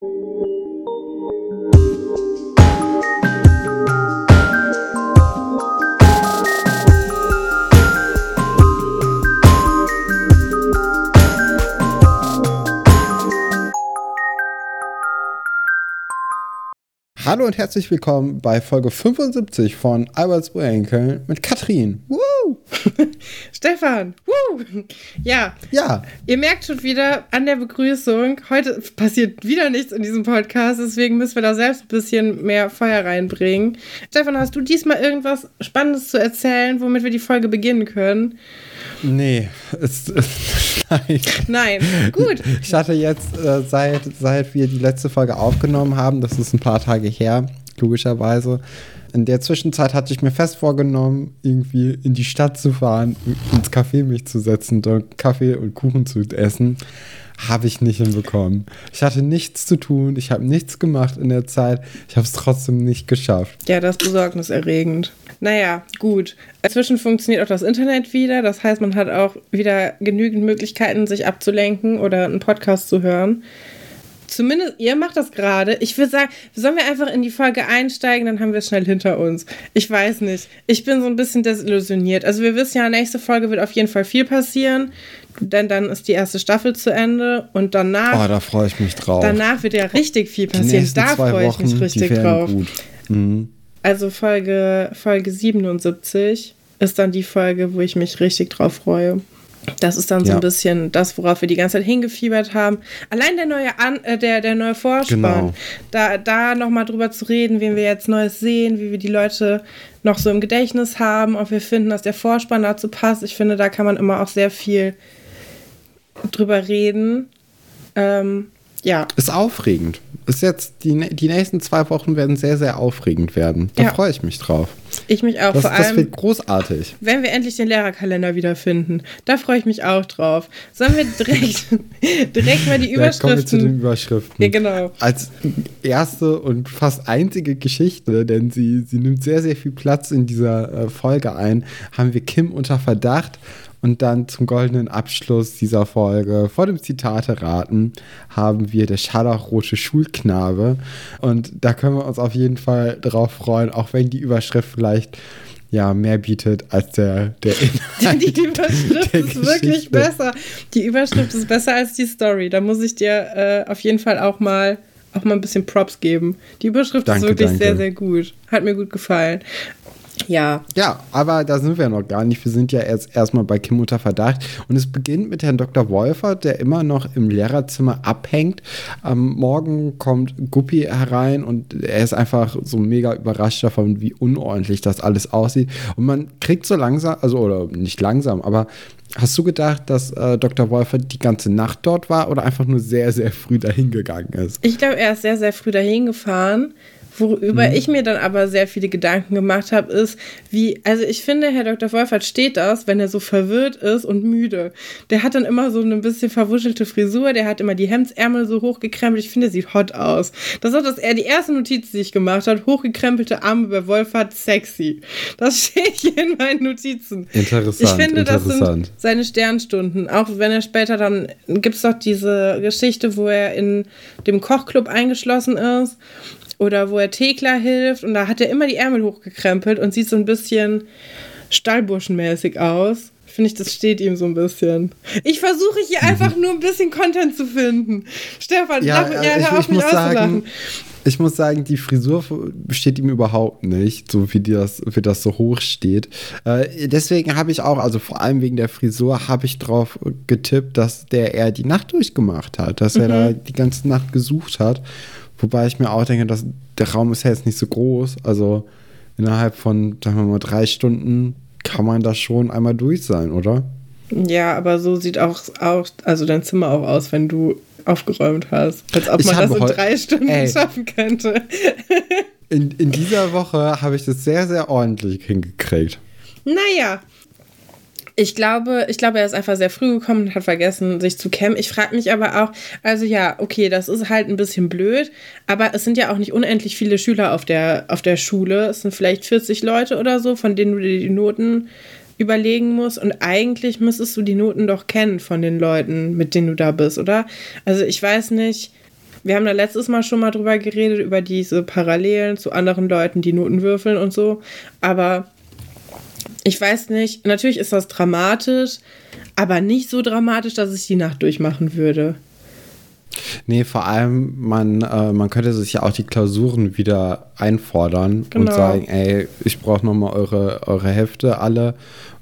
thank you Hallo und herzlich willkommen bei Folge 75 von Alberts Urenkel mit Katrin. Woo! Stefan, woo! Ja. Ja. Ihr merkt schon wieder an der Begrüßung, heute passiert wieder nichts in diesem Podcast, deswegen müssen wir da selbst ein bisschen mehr Feuer reinbringen. Stefan, hast du diesmal irgendwas Spannendes zu erzählen, womit wir die Folge beginnen können? Nee, es, nein. Nein, gut. Ich hatte jetzt, äh, seit, seit wir die letzte Folge aufgenommen haben, das ist ein paar Tage her, logischerweise, in der Zwischenzeit hatte ich mir fest vorgenommen, irgendwie in die Stadt zu fahren, ins Café mich zu setzen, dort Kaffee und Kuchen zu essen. Habe ich nicht hinbekommen. Ich hatte nichts zu tun, ich habe nichts gemacht in der Zeit, ich habe es trotzdem nicht geschafft. Ja, das ist besorgniserregend. Naja, gut. Inzwischen funktioniert auch das Internet wieder. Das heißt, man hat auch wieder genügend Möglichkeiten, sich abzulenken oder einen Podcast zu hören. Zumindest ihr macht das gerade. Ich würde sagen, sollen wir einfach in die Folge einsteigen, dann haben wir es schnell hinter uns. Ich weiß nicht. Ich bin so ein bisschen desillusioniert. Also wir wissen ja, nächste Folge wird auf jeden Fall viel passieren, denn dann ist die erste Staffel zu Ende und danach. Oh, da freue ich mich drauf. Danach wird ja richtig viel passieren. Da freue ich mich richtig drauf. Gut. Mhm. Also Folge, Folge 77 ist dann die Folge, wo ich mich richtig drauf freue. Das ist dann so ja. ein bisschen das, worauf wir die ganze Zeit hingefiebert haben. Allein der neue, An äh, der, der neue Vorspann, genau. da, da nochmal drüber zu reden, wen wir jetzt Neues sehen, wie wir die Leute noch so im Gedächtnis haben, ob wir finden, dass der Vorspann dazu passt. Ich finde, da kann man immer auch sehr viel drüber reden. Ähm, ja. Ist aufregend. Ist jetzt, die, die nächsten zwei Wochen werden sehr, sehr aufregend werden. Da ja. freue ich mich drauf. Ich mich auch. Das, vor allem, das wird großartig. Wenn wir endlich den Lehrerkalender wiederfinden, da freue ich mich auch drauf. Sollen wir direkt, direkt mal die Überschriften. Ja, kommen wir zu den Überschriften. Ja, genau. Als erste und fast einzige Geschichte, denn sie, sie nimmt sehr, sehr viel Platz in dieser äh, Folge ein, haben wir Kim unter Verdacht und dann zum goldenen Abschluss dieser Folge vor dem Zitate raten haben wir der scharlachrote Schulknabe. Und da können wir uns auf jeden Fall drauf freuen, auch wenn die Überschrift vielleicht ja, mehr bietet als der, der Inhalt. Die Überschrift ist Geschichte. wirklich besser. Die Überschrift ist besser als die Story. Da muss ich dir äh, auf jeden Fall auch mal auch mal ein bisschen Props geben. Die Überschrift danke, ist wirklich danke. sehr, sehr gut. Hat mir gut gefallen. Ja. Ja, aber da sind wir noch gar nicht. Wir sind ja erst erstmal bei Kim unter Verdacht. Und es beginnt mit Herrn Dr. Wolfert, der immer noch im Lehrerzimmer abhängt. Am Morgen kommt Guppi herein und er ist einfach so mega überrascht davon, wie unordentlich das alles aussieht. Und man kriegt so langsam, also oder nicht langsam, aber Hast du gedacht, dass äh, Dr. Wolfert die ganze Nacht dort war oder einfach nur sehr, sehr früh dahin gegangen ist? Ich glaube, er ist sehr, sehr früh dahin gefahren. Worüber mhm. ich mir dann aber sehr viele Gedanken gemacht habe, ist, wie, also ich finde, Herr Dr. Wolfert steht das, wenn er so verwirrt ist und müde. Der hat dann immer so eine bisschen verwuschelte Frisur, der hat immer die Hemdsärmel so hochgekrempelt. Ich finde, er sieht hot aus. Das ist das er die erste Notiz, die ich gemacht hat, hochgekrempelte Arme bei Wolfert, sexy. Das steht hier in meinen Notizen. Interessant. Ich finde, das sind seine Sternstunden. Auch wenn er später dann, gibt es doch diese Geschichte, wo er in dem Kochclub eingeschlossen ist oder wo er Thekla hilft und da hat er immer die Ärmel hochgekrempelt und sieht so ein bisschen Stallburschenmäßig aus. Finde ich, das steht ihm so ein bisschen. Ich versuche hier mhm. einfach nur ein bisschen Content zu finden. Stefan, ja, lach, ja, ich, hör auf, ich mich muss sagen, ich muss sagen, die Frisur steht ihm überhaupt nicht, so wie das, wie das so hoch steht. Äh, deswegen habe ich auch, also vor allem wegen der Frisur, habe ich drauf getippt, dass der eher die Nacht durchgemacht hat, dass mhm. er da die ganze Nacht gesucht hat. Wobei ich mir auch denke, dass der Raum ist ja jetzt nicht so groß. Also innerhalb von, sagen wir mal, drei Stunden kann man da schon einmal durch sein, oder? Ja, aber so sieht auch, auch also dein Zimmer auch aus, wenn du aufgeräumt hast. Als ob ich man das in drei Stunden ey, schaffen könnte. in, in dieser Woche habe ich das sehr, sehr ordentlich hingekriegt. Naja, ich glaube, ich glaube, er ist einfach sehr früh gekommen und hat vergessen, sich zu kämmen. Ich frage mich aber auch, also ja, okay, das ist halt ein bisschen blöd, aber es sind ja auch nicht unendlich viele Schüler auf der, auf der Schule. Es sind vielleicht 40 Leute oder so, von denen du dir die Noten überlegen musst. Und eigentlich müsstest du die Noten doch kennen von den Leuten, mit denen du da bist, oder? Also ich weiß nicht. wir haben da letztes Mal schon mal drüber geredet, über diese Parallelen zu anderen Leuten, die Noten würfeln und so. Aber ich weiß nicht, natürlich ist das dramatisch, aber nicht so dramatisch, dass ich die Nacht durchmachen würde. Nee, vor allem, man, äh, man könnte sich ja auch die Klausuren wieder einfordern genau. und sagen, ey, ich brauche nochmal eure, eure Hefte alle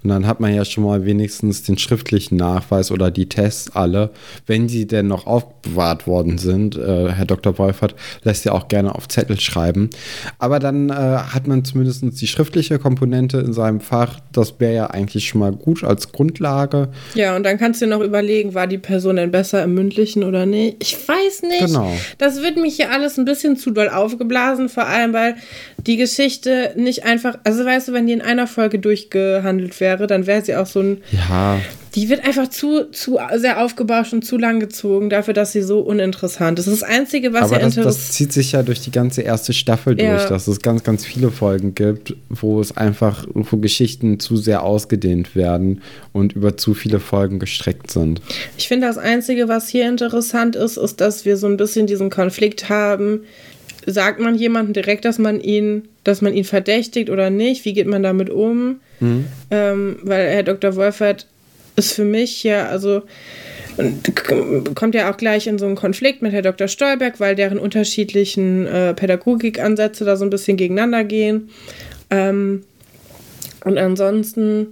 und dann hat man ja schon mal wenigstens den schriftlichen Nachweis oder die Tests alle, wenn sie denn noch aufbewahrt worden sind. Äh, Herr Dr. Wolfert lässt ja auch gerne auf Zettel schreiben. Aber dann äh, hat man zumindest die schriftliche Komponente in seinem Fach. Das wäre ja eigentlich schon mal gut als Grundlage. Ja, und dann kannst du noch überlegen, war die Person denn besser im mündlichen oder nicht? Ich weiß nicht. Genau. Das wird mich hier alles ein bisschen zu doll aufgeblasen, vor allem weil die Geschichte nicht einfach, also weißt du, wenn die in einer Folge durchgehandelt wäre, dann wäre sie auch so ein. Ja. Die wird einfach zu, zu sehr aufgebauscht und zu lang gezogen dafür, dass sie so uninteressant ist. Das ist das Einzige, was Aber ja das, das zieht sich ja durch die ganze erste Staffel durch, ja. dass es ganz, ganz viele Folgen gibt, wo es einfach, wo Geschichten zu sehr ausgedehnt werden und über zu viele Folgen gestreckt sind. Ich finde, das Einzige, was hier interessant ist, ist, dass wir so ein bisschen diesen Konflikt haben sagt man jemandem direkt, dass man ihn, dass man ihn verdächtigt oder nicht? Wie geht man damit um? Mhm. Ähm, weil Herr Dr. Wolfert ist für mich ja, also kommt ja auch gleich in so einen Konflikt mit Herr Dr. Stolberg, weil deren unterschiedlichen äh, Pädagogikansätze da so ein bisschen gegeneinander gehen. Ähm, und ansonsten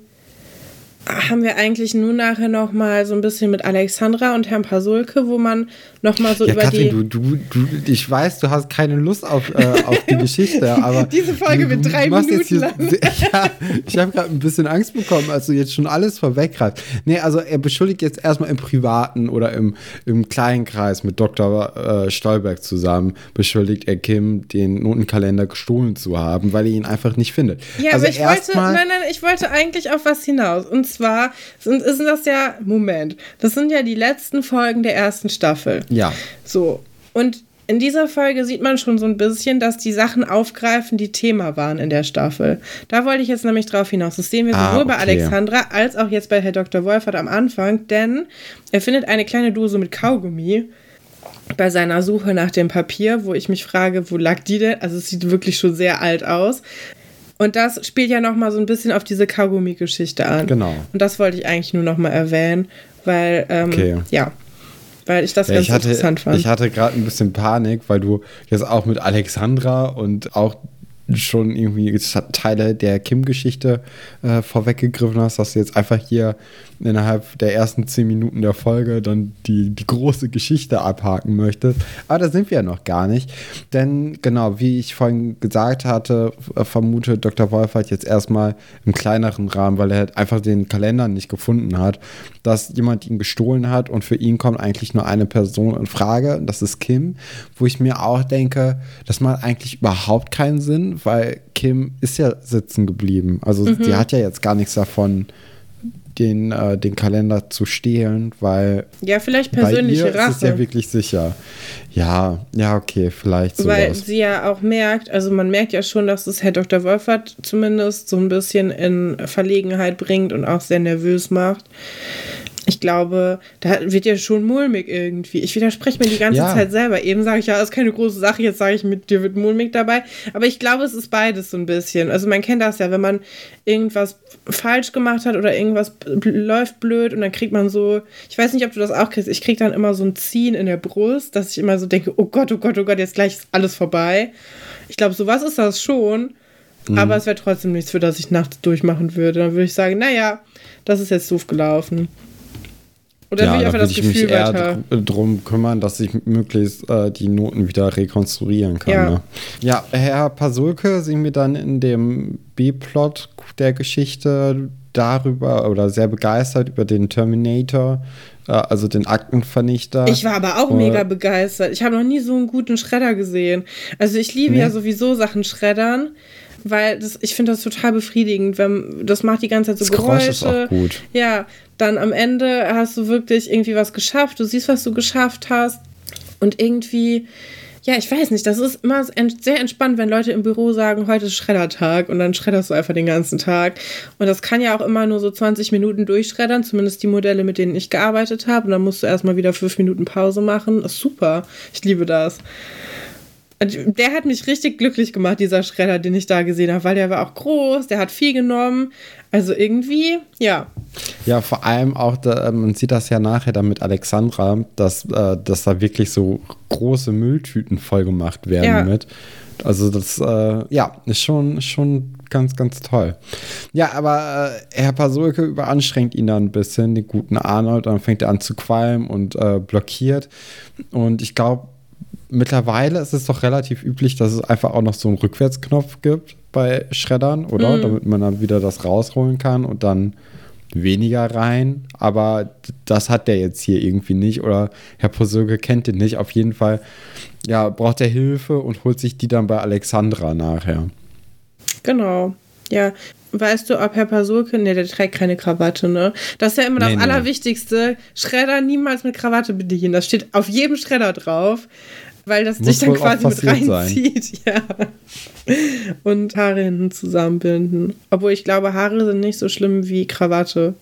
haben wir eigentlich nur nachher noch mal so ein bisschen mit Alexandra und Herrn Pasulke, wo man noch mal so ja, über Katrin, die... Du, du, du, ich weiß, du hast keine Lust auf, äh, auf die Geschichte, aber... Diese Folge mit drei Minuten hier, lang. ja, ich habe gerade ein bisschen Angst bekommen, als du jetzt schon alles vorweggreifst. Nee, also er beschuldigt jetzt erstmal im Privaten oder im, im kleinen Kreis mit Dr. Äh, Stolberg zusammen, beschuldigt er Kim, den Notenkalender gestohlen zu haben, weil er ihn einfach nicht findet. Ja, also aber ich wollte... Nein, nein, ich wollte eigentlich auf was hinaus. Und zwar sind, sind das ja, Moment, das sind ja die letzten Folgen der ersten Staffel. Ja. So. Und in dieser Folge sieht man schon so ein bisschen, dass die Sachen aufgreifen, die Thema waren in der Staffel. Da wollte ich jetzt nämlich drauf hinaus. Das sehen wir ah, sowohl okay. bei Alexandra als auch jetzt bei Herr Dr. Wolfert am Anfang, denn er findet eine kleine Dose mit Kaugummi bei seiner Suche nach dem Papier, wo ich mich frage, wo lag die denn? Also es sieht wirklich schon sehr alt aus. Und das spielt ja noch mal so ein bisschen auf diese Kaugummi-Geschichte an. Genau. Und das wollte ich eigentlich nur noch mal erwähnen, weil, ähm, okay. ja, weil ich das ja, ganz ich hatte, interessant fand. Ich hatte gerade ein bisschen Panik, weil du jetzt auch mit Alexandra und auch schon irgendwie Teile der Kim-Geschichte äh, vorweggegriffen hast, dass du jetzt einfach hier innerhalb der ersten zehn Minuten der Folge dann die, die große Geschichte abhaken möchtest. Aber da sind wir ja noch gar nicht. Denn genau, wie ich vorhin gesagt hatte, vermute Dr. Wolfert jetzt erstmal im kleineren Rahmen, weil er halt einfach den Kalender nicht gefunden hat, dass jemand ihn gestohlen hat und für ihn kommt eigentlich nur eine Person in Frage, das ist Kim, wo ich mir auch denke, das macht eigentlich überhaupt keinen Sinn, weil Kim ist ja sitzen geblieben. Also mhm. die hat ja jetzt gar nichts davon, den, äh, den Kalender zu stehlen, weil. Ja, vielleicht persönliche bei ihr Rache. Ist es ja wirklich sicher. Ja, ja, okay, vielleicht sowas. Weil sie ja auch merkt, also man merkt ja schon, dass es Herr Dr. Wolfert zumindest so ein bisschen in Verlegenheit bringt und auch sehr nervös macht ich glaube, da wird ja schon mulmig irgendwie. Ich widerspreche mir die ganze ja. Zeit selber. Eben sage ich ja, das ist keine große Sache, jetzt sage ich, mit dir wird mulmig dabei. Aber ich glaube, es ist beides so ein bisschen. Also man kennt das ja, wenn man irgendwas falsch gemacht hat oder irgendwas läuft blöd und dann kriegt man so, ich weiß nicht, ob du das auch kriegst, ich kriege dann immer so ein Ziehen in der Brust, dass ich immer so denke, oh Gott, oh Gott, oh Gott, jetzt gleich ist alles vorbei. Ich glaube, sowas ist das schon. Mhm. Aber es wäre trotzdem nichts, für das ich nachts durchmachen würde. Dann würde ich sagen, naja, das ist jetzt doof gelaufen. Oder ja, will ich einfach das ich Gefühl mich eher weiter darum kümmern, dass ich möglichst äh, die Noten wieder rekonstruieren kann. Ja. Ne? ja, Herr Pasulke sind wir dann in dem B-Plot der Geschichte darüber oder sehr begeistert über den Terminator, äh, also den Aktenvernichter. Ich war aber auch äh, mega begeistert. Ich habe noch nie so einen guten Schredder gesehen. Also ich liebe nee. ja sowieso Sachen schreddern weil das, ich finde das total befriedigend, wenn das macht die ganze Zeit so das Geräusche. Ist auch gut. Ja, dann am Ende hast du wirklich irgendwie was geschafft, du siehst, was du geschafft hast. Und irgendwie, ja, ich weiß nicht, das ist immer sehr entspannt, wenn Leute im Büro sagen, heute ist Schreddertag und dann schredderst du einfach den ganzen Tag. Und das kann ja auch immer nur so 20 Minuten durchschreddern, zumindest die Modelle, mit denen ich gearbeitet habe. Und dann musst du erstmal wieder fünf Minuten Pause machen. Das ist super. Ich liebe das. Der hat mich richtig glücklich gemacht, dieser Schredder, den ich da gesehen habe, weil der war auch groß, der hat viel genommen. Also irgendwie, ja. Ja, vor allem auch, da, man sieht das ja nachher dann mit Alexandra, dass, äh, dass da wirklich so große Mülltüten voll gemacht werden ja. mit. Also das, äh, ja, ist schon, schon ganz, ganz toll. Ja, aber äh, Herr Pasulke überanstrengt ihn dann ein bisschen, den guten Arnold, dann fängt er an zu qualmen und äh, blockiert. Und ich glaube, mittlerweile ist es doch relativ üblich, dass es einfach auch noch so einen Rückwärtsknopf gibt bei Schreddern, oder? Mhm. Damit man dann wieder das rausholen kann und dann weniger rein. Aber das hat der jetzt hier irgendwie nicht. Oder Herr Posöge kennt den nicht. Auf jeden Fall, ja, braucht er Hilfe und holt sich die dann bei Alexandra nachher. Genau. Ja, weißt du, ob Herr Pasulke, ne, der trägt keine Krawatte, ne? Das ist ja immer das nee, Allerwichtigste. Schredder niemals mit Krawatte bedienen. Das steht auf jedem Schredder drauf weil das Muss dich dann quasi mit reinzieht. Ja. Und Haare hinten zusammenbinden. Obwohl ich glaube, Haare sind nicht so schlimm wie Krawatte.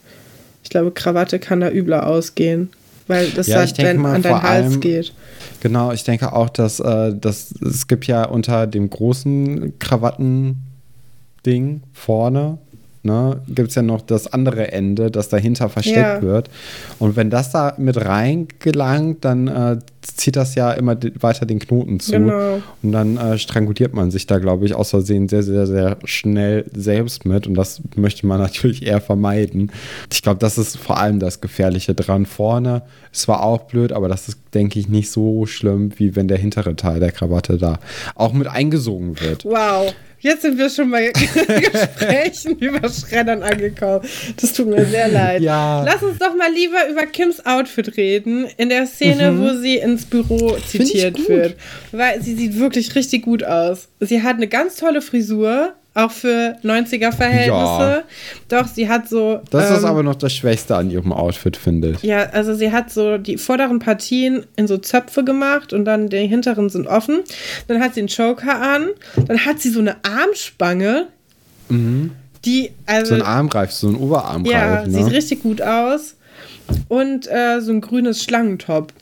Ich glaube, Krawatte kann da übler ausgehen, weil das ja, halt dann an deinen Hals allem, geht. Genau, ich denke auch, dass, äh, dass es gibt ja unter dem großen Krawatten-Ding vorne ne, gibt es ja noch das andere Ende, das dahinter versteckt ja. wird. Und wenn das da mit reingelangt, dann äh, zieht das ja immer weiter den Knoten zu. Genau. Und dann äh, stranguliert man sich da, glaube ich, aus Versehen sehr, sehr, sehr schnell selbst mit. Und das möchte man natürlich eher vermeiden. Ich glaube, das ist vor allem das Gefährliche dran. Vorne ist zwar auch blöd, aber das ist, denke ich, nicht so schlimm, wie wenn der hintere Teil der Krawatte da auch mit eingesogen wird. Wow. Jetzt sind wir schon bei Gesprächen über Schreddern angekommen. Das tut mir sehr leid. Ja. Lass uns doch mal lieber über Kims Outfit reden. In der Szene, mhm. wo sie ins Büro zitiert wird. Weil sie sieht wirklich richtig gut aus. Sie hat eine ganz tolle Frisur auch für 90er-Verhältnisse. Ja. Doch, sie hat so. Das ähm, ist aber noch das Schwächste an ihrem Outfit, finde ich. Ja, also sie hat so die vorderen Partien in so Zöpfe gemacht und dann die hinteren sind offen. Dann hat sie einen Choker an. Dann hat sie so eine Armspange. Mhm. Die, also, so ein Armreif, so ein Oberarmreif. Ja, ne? sieht richtig gut aus. Und äh, so ein grünes Schlangentop.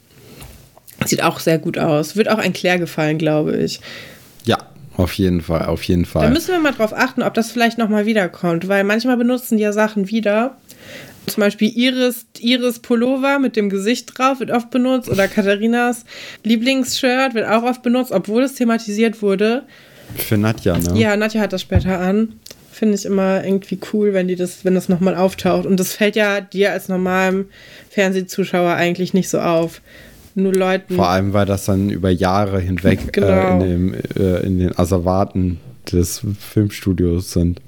Sieht auch sehr gut aus. Wird auch ein Claire gefallen, glaube ich. Ja, auf jeden Fall, auf jeden Fall. Da müssen wir mal drauf achten, ob das vielleicht nochmal wiederkommt, weil manchmal benutzen die ja Sachen wieder. Zum Beispiel Iris, Iris Pullover mit dem Gesicht drauf wird oft benutzt oder Katharinas Lieblingsshirt wird auch oft benutzt, obwohl es thematisiert wurde. Für Nadja, ne? Ja, Nadja hat das später an. Finde ich immer irgendwie cool, wenn die das, wenn das nochmal auftaucht. Und das fällt ja dir als normalem Fernsehzuschauer eigentlich nicht so auf nur Leuten. Vor allem, weil das dann über Jahre hinweg äh, genau. äh, in, dem, äh, in den Asservaten des Filmstudios sind.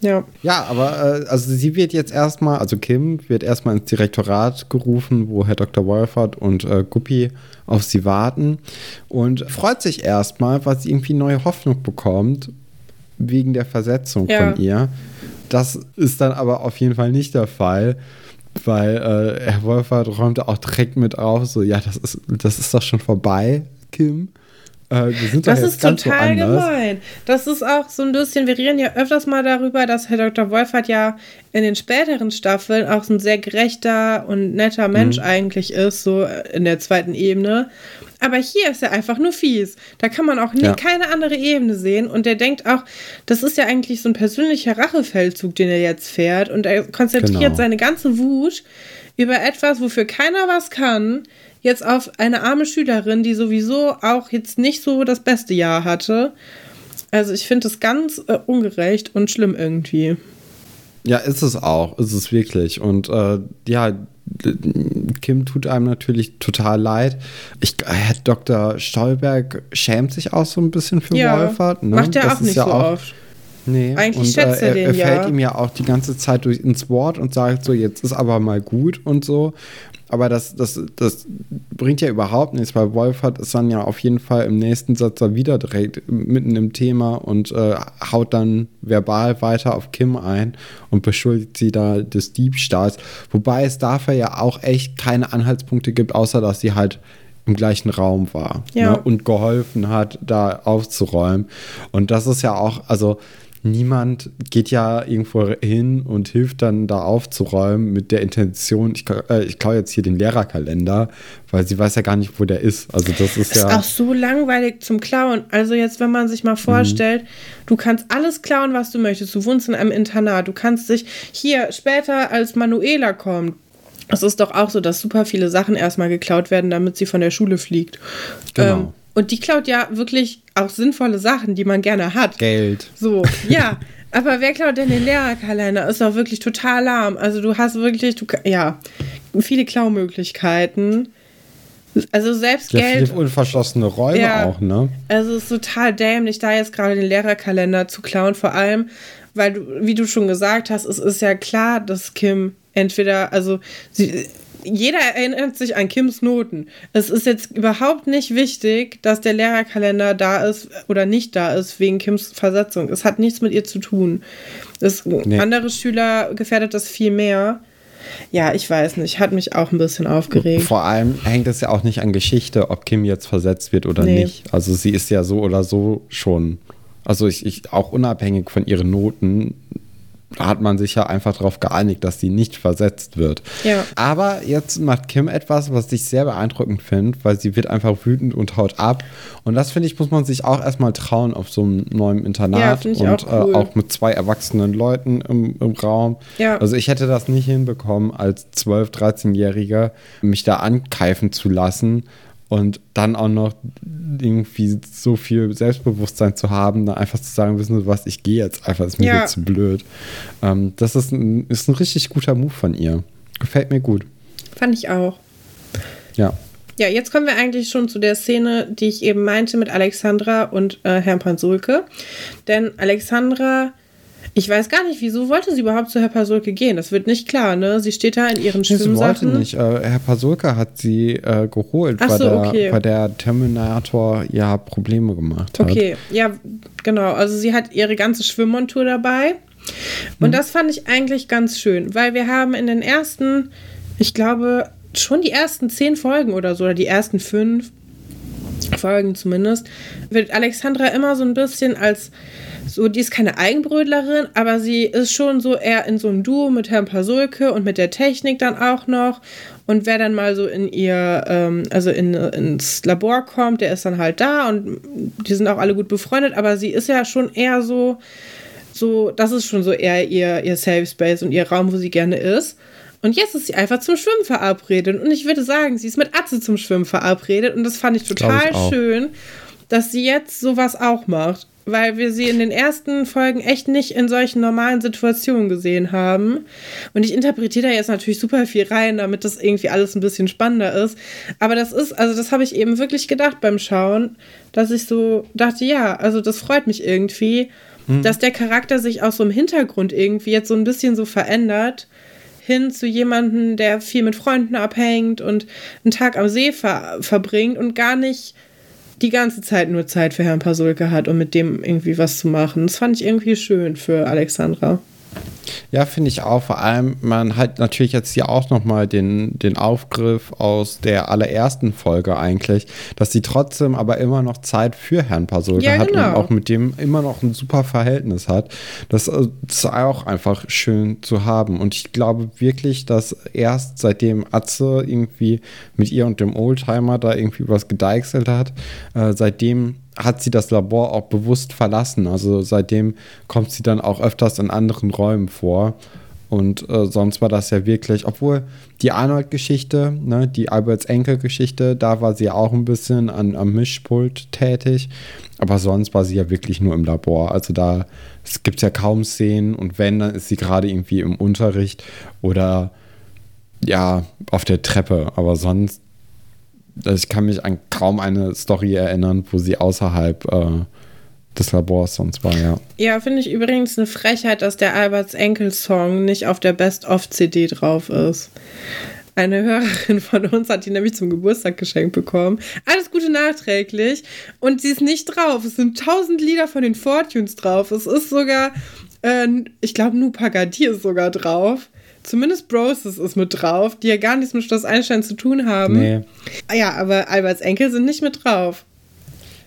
Ja. Ja, aber äh, also sie wird jetzt erstmal, also Kim wird erstmal ins Direktorat gerufen, wo Herr Dr. Wolfert und äh, Guppi auf sie warten und freut sich erstmal, weil sie irgendwie neue Hoffnung bekommt wegen der Versetzung ja. von ihr. Das ist dann aber auf jeden Fall nicht der Fall weil äh, Herr Wolfert räumte auch direkt mit auf, so, ja, das ist, das ist doch schon vorbei, Kim. Äh, das ist total gemein. Das ist auch so ein bisschen, wir reden ja öfters mal darüber, dass Herr Dr. Wolfert ja in den späteren Staffeln auch so ein sehr gerechter und netter Mensch mhm. eigentlich ist, so in der zweiten Ebene. Aber hier ist er einfach nur fies. Da kann man auch nie, ja. keine andere Ebene sehen. Und der denkt auch, das ist ja eigentlich so ein persönlicher Rachefeldzug, den er jetzt fährt. Und er konzentriert genau. seine ganze Wut über etwas, wofür keiner was kann, jetzt auf eine arme Schülerin, die sowieso auch jetzt nicht so das beste Jahr hatte. Also ich finde das ganz äh, ungerecht und schlimm irgendwie. Ja, ist es auch, ist es wirklich. Und äh, ja, Kim tut einem natürlich total leid. Ich, Herr Dr. Stolberg schämt sich auch so ein bisschen für ja, Wolfert. Ne? Macht er auch nicht ja so auch, oft. Nee, eigentlich und, schätzt äh, er, den er ja. fällt ihm ja auch die ganze Zeit durch ins Wort und sagt so, jetzt ist aber mal gut und so. Aber das, das, das bringt ja überhaupt nichts, weil Wolfert ist dann ja auf jeden Fall im nächsten Satz da wieder direkt mitten im Thema und äh, haut dann verbal weiter auf Kim ein und beschuldigt sie da des Diebstahls. Wobei es dafür ja auch echt keine Anhaltspunkte gibt, außer dass sie halt im gleichen Raum war ja. ne? und geholfen hat, da aufzuräumen. Und das ist ja auch, also niemand geht ja irgendwo hin und hilft dann da aufzuräumen mit der Intention, ich, äh, ich klaue jetzt hier den Lehrerkalender, weil sie weiß ja gar nicht, wo der ist. Also das ist, ist ja. Auch so langweilig zum Klauen. Also jetzt, wenn man sich mal vorstellt, mhm. du kannst alles klauen, was du möchtest. Du wohnst in einem Internat. Du kannst dich hier später, als Manuela kommt, es ist doch auch so, dass super viele Sachen erstmal geklaut werden, damit sie von der Schule fliegt. Genau. Ähm, und die klaut ja wirklich auch sinnvolle Sachen, die man gerne hat. Geld. So, ja. Aber wer klaut denn den Lehrerkalender? Ist doch wirklich total lahm. Also du hast wirklich, du, ja, viele Klaumöglichkeiten. Also selbst ja, Geld. Viele unverschlossene Räume ja, auch, ne? Also es ist total dämlich, da jetzt gerade den Lehrerkalender zu klauen. Vor allem, weil du, wie du schon gesagt hast, es ist ja klar, dass Kim entweder, also sie, jeder erinnert sich an Kims Noten. Es ist jetzt überhaupt nicht wichtig, dass der Lehrerkalender da ist oder nicht da ist wegen Kims Versetzung. Es hat nichts mit ihr zu tun. Das, nee. Andere Schüler gefährdet das viel mehr. Ja, ich weiß nicht. Hat mich auch ein bisschen aufgeregt. Vor allem hängt es ja auch nicht an Geschichte, ob Kim jetzt versetzt wird oder nee. nicht. Also sie ist ja so oder so schon. Also ich, ich auch unabhängig von ihren Noten hat man sich ja einfach darauf geeinigt, dass sie nicht versetzt wird. Ja. Aber jetzt macht Kim etwas, was ich sehr beeindruckend finde, weil sie wird einfach wütend und haut ab. Und das finde ich, muss man sich auch erstmal trauen auf so einem neuen Internat ja, und auch, cool. äh, auch, mit zwei erwachsenen Leuten im, im Raum. Ja. Also ich hätte das nicht hinbekommen, als 12-, 13-Jähriger mich da ankeifen zu lassen und dann auch noch irgendwie so viel Selbstbewusstsein zu haben, dann einfach zu sagen, wissen Sie was, ich gehe jetzt einfach, ist mir ja. zu blöd. Ähm, das ist ein, ist ein richtig guter Move von ihr. Gefällt mir gut. Fand ich auch. Ja. Ja, jetzt kommen wir eigentlich schon zu der Szene, die ich eben meinte mit Alexandra und äh, Herrn Pansulke. Denn Alexandra ich weiß gar nicht, wieso wollte sie überhaupt zu Herr Pasulke gehen? Das wird nicht klar, ne? Sie steht da in ihren nee, Schwimmsachen. Sie wollte nicht. Äh, Herr Pasulke hat sie äh, geholt, Ach weil, so, der, okay. weil der Terminator ja Probleme gemacht hat. Okay, ja, genau. Also sie hat ihre ganze Schwimmmontur dabei. Und hm. das fand ich eigentlich ganz schön, weil wir haben in den ersten, ich glaube, schon die ersten zehn Folgen oder so, oder die ersten fünf Folgen zumindest, wird Alexandra immer so ein bisschen als so, die ist keine Eigenbrötlerin, aber sie ist schon so eher in so einem Duo mit Herrn Pasulke und mit der Technik dann auch noch. Und wer dann mal so in ihr, ähm, also in, ins Labor kommt, der ist dann halt da und die sind auch alle gut befreundet, aber sie ist ja schon eher so, so, das ist schon so eher ihr, ihr Safe Space und ihr Raum, wo sie gerne ist. Und jetzt ist sie einfach zum Schwimmen verabredet. Und ich würde sagen, sie ist mit Atze zum Schwimmen verabredet. Und das fand ich total ich schön, dass sie jetzt sowas auch macht weil wir sie in den ersten Folgen echt nicht in solchen normalen Situationen gesehen haben. Und ich interpretiere da jetzt natürlich super viel rein, damit das irgendwie alles ein bisschen spannender ist. Aber das ist, also das habe ich eben wirklich gedacht beim Schauen, dass ich so dachte, ja, also das freut mich irgendwie, hm. dass der Charakter sich auch so im Hintergrund irgendwie jetzt so ein bisschen so verändert hin zu jemandem, der viel mit Freunden abhängt und einen Tag am See ver verbringt und gar nicht die ganze Zeit nur Zeit für Herrn Pasulke hat, um mit dem irgendwie was zu machen. Das fand ich irgendwie schön für Alexandra. Ja, finde ich auch. Vor allem, man hat natürlich jetzt hier auch nochmal den, den Aufgriff aus der allerersten Folge eigentlich, dass sie trotzdem aber immer noch Zeit für Herrn Pasulke ja, hat genau. und auch mit dem immer noch ein super Verhältnis hat. Das äh, ist auch einfach schön zu haben. Und ich glaube wirklich, dass erst seitdem Atze irgendwie mit ihr und dem Oldtimer da irgendwie was gedeichselt hat, äh, seitdem hat sie das Labor auch bewusst verlassen. Also seitdem kommt sie dann auch öfters in anderen Räumen vor. Und äh, sonst war das ja wirklich, obwohl die Arnold-Geschichte, ne, die Alberts Enkel-Geschichte, da war sie auch ein bisschen an, am Mischpult tätig. Aber sonst war sie ja wirklich nur im Labor. Also da gibt es ja kaum Szenen und wenn, dann ist sie gerade irgendwie im Unterricht oder ja, auf der Treppe. Aber sonst also ich kann mich an kaum eine Story erinnern, wo sie außerhalb äh, des Labors sonst war, ja. Ja, finde ich übrigens eine Frechheit, dass der Alberts Enkel-Song nicht auf der Best-of-CD drauf ist. Eine Hörerin von uns hat die nämlich zum Geburtstag geschenkt bekommen. Alles Gute nachträglich. Und sie ist nicht drauf. Es sind tausend Lieder von den Fortunes drauf. Es ist sogar, äh, ich glaube, Nupagadi ist sogar drauf zumindest Broses ist mit drauf, die ja gar nichts mit Schloss Einstein zu tun haben. Nee. Ja, aber Alberts Enkel sind nicht mit drauf.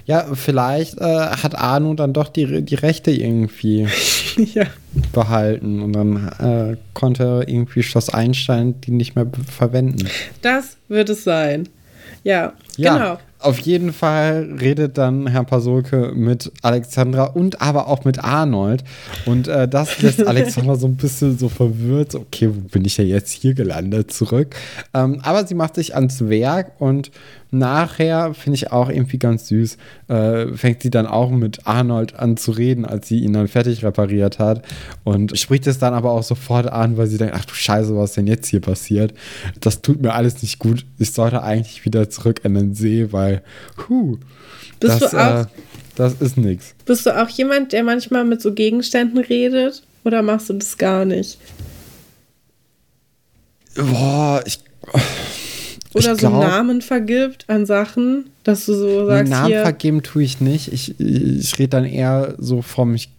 Ja, vielleicht äh, hat Arno dann doch die, die Rechte irgendwie ja. behalten und dann äh, konnte irgendwie Schloss Einstein die nicht mehr verwenden. Das wird es sein. Ja, ja, genau. Auf jeden Fall redet dann Herr Pasolke mit Alexandra und aber auch mit Arnold. Und äh, das lässt Alexandra so ein bisschen so verwirrt. Okay, wo bin ich denn jetzt hier gelandet zurück? Ähm, aber sie macht sich ans Werk und nachher finde ich auch irgendwie ganz süß. Äh, fängt sie dann auch mit Arnold an zu reden, als sie ihn dann fertig repariert hat. Und spricht es dann aber auch sofort an, weil sie denkt: Ach du Scheiße, was ist denn jetzt hier passiert? Das tut mir alles nicht gut. Ich sollte eigentlich wieder zurück in den See, weil, huh, Bist das, du auch, äh, das ist nichts. Bist du auch jemand, der manchmal mit so Gegenständen redet? Oder machst du das gar nicht? Boah, ich. Oder ich so glaub, Namen vergibt an Sachen, dass du so sagst. Namen hier, vergeben tue ich nicht. Ich, ich rede dann eher so vom. Ich,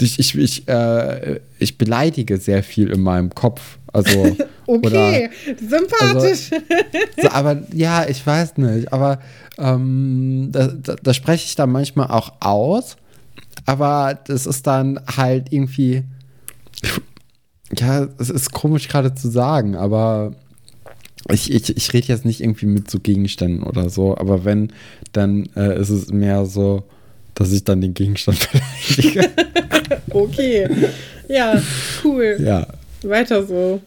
ich, ich, ich, äh, ich beleidige sehr viel in meinem Kopf. Also, okay, oder, sympathisch. Also, so, aber ja, ich weiß nicht. Aber ähm, da, da, da spreche ich dann manchmal auch aus. Aber das ist dann halt irgendwie. Ja, es ist komisch gerade zu sagen, aber ich, ich, ich rede jetzt nicht irgendwie mit so Gegenständen oder so, aber wenn, dann äh, ist es mehr so, dass ich dann den Gegenstand beleidige. okay. Ja, cool. Ja. Weiter so.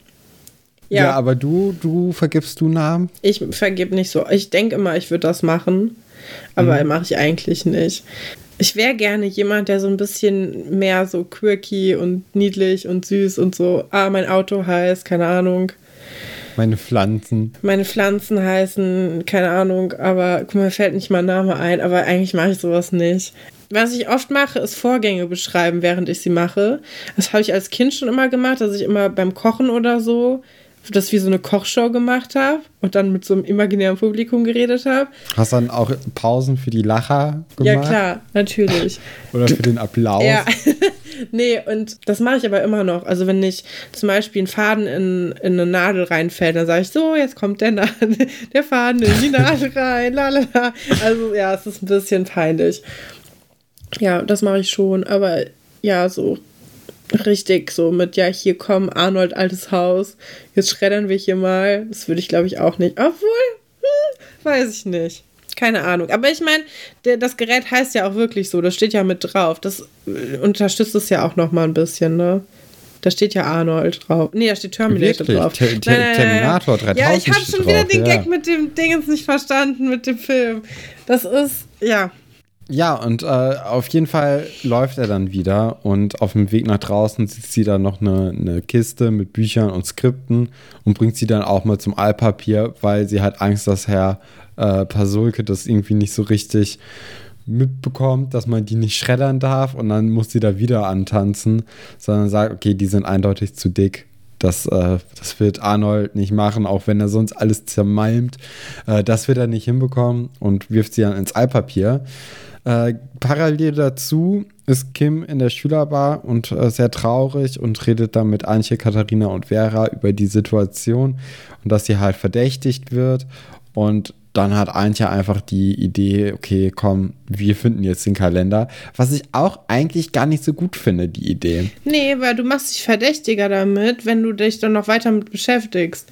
Ja. ja, aber du, du vergibst du Namen? Ich vergib nicht so. Ich denke immer, ich würde das machen, aber mhm. mache ich eigentlich nicht. Ich wäre gerne jemand, der so ein bisschen mehr so quirky und niedlich und süß und so, ah, mein Auto heißt, keine Ahnung, meine Pflanzen. Meine Pflanzen heißen, keine Ahnung, aber guck mal, mir fällt nicht mal ein Name ein, aber eigentlich mache ich sowas nicht. Was ich oft mache, ist Vorgänge beschreiben, während ich sie mache. Das habe ich als Kind schon immer gemacht, dass ich immer beim Kochen oder so das wie so eine Kochshow gemacht habe und dann mit so einem imaginären Publikum geredet habe. Hast dann auch Pausen für die Lacher gemacht? Ja, klar, natürlich. Oder für den Applaus? Ja. nee, und das mache ich aber immer noch. Also, wenn ich zum Beispiel ein Faden in, in eine Nadel reinfällt, dann sage ich so, jetzt kommt der, der Faden in die Nadel rein, lalala. Also, ja, es ist ein bisschen peinlich. Ja, das mache ich schon, aber ja, so richtig so mit, ja, hier komm, Arnold, altes Haus, jetzt schreddern wir hier mal. Das würde ich, glaube ich, auch nicht. Obwohl, hm, weiß ich nicht. Keine Ahnung. Aber ich meine, das Gerät heißt ja auch wirklich so, das steht ja mit drauf. Das äh, unterstützt es ja auch noch mal ein bisschen, ne? Da steht ja Arnold drauf. Nee, da steht Terminator Wirklich? drauf. Ter Ter nein, Terminator 3000 Ja, ich habe schon wieder den Gag mit dem Ding jetzt nicht verstanden, mit dem Film. Das ist, ja, ja, und äh, auf jeden Fall läuft er dann wieder und auf dem Weg nach draußen sieht sie dann noch eine, eine Kiste mit Büchern und Skripten und bringt sie dann auch mal zum Altpapier, weil sie hat Angst, dass Herr äh, Pasulke das irgendwie nicht so richtig mitbekommt, dass man die nicht schreddern darf und dann muss sie da wieder antanzen, sondern sagt, okay, die sind eindeutig zu dick. Das, äh, das wird Arnold nicht machen, auch wenn er sonst alles zermalmt. Äh, das wird er nicht hinbekommen und wirft sie dann ins Altpapier. Äh, parallel dazu ist Kim in der Schülerbar und äh, sehr traurig und redet dann mit Antje, Katharina und Vera über die Situation und dass sie halt verdächtigt wird. Und dann hat Antje einfach die Idee, okay, komm, wir finden jetzt den Kalender. Was ich auch eigentlich gar nicht so gut finde, die Idee. Nee, weil du machst dich verdächtiger damit, wenn du dich dann noch weiter mit beschäftigst.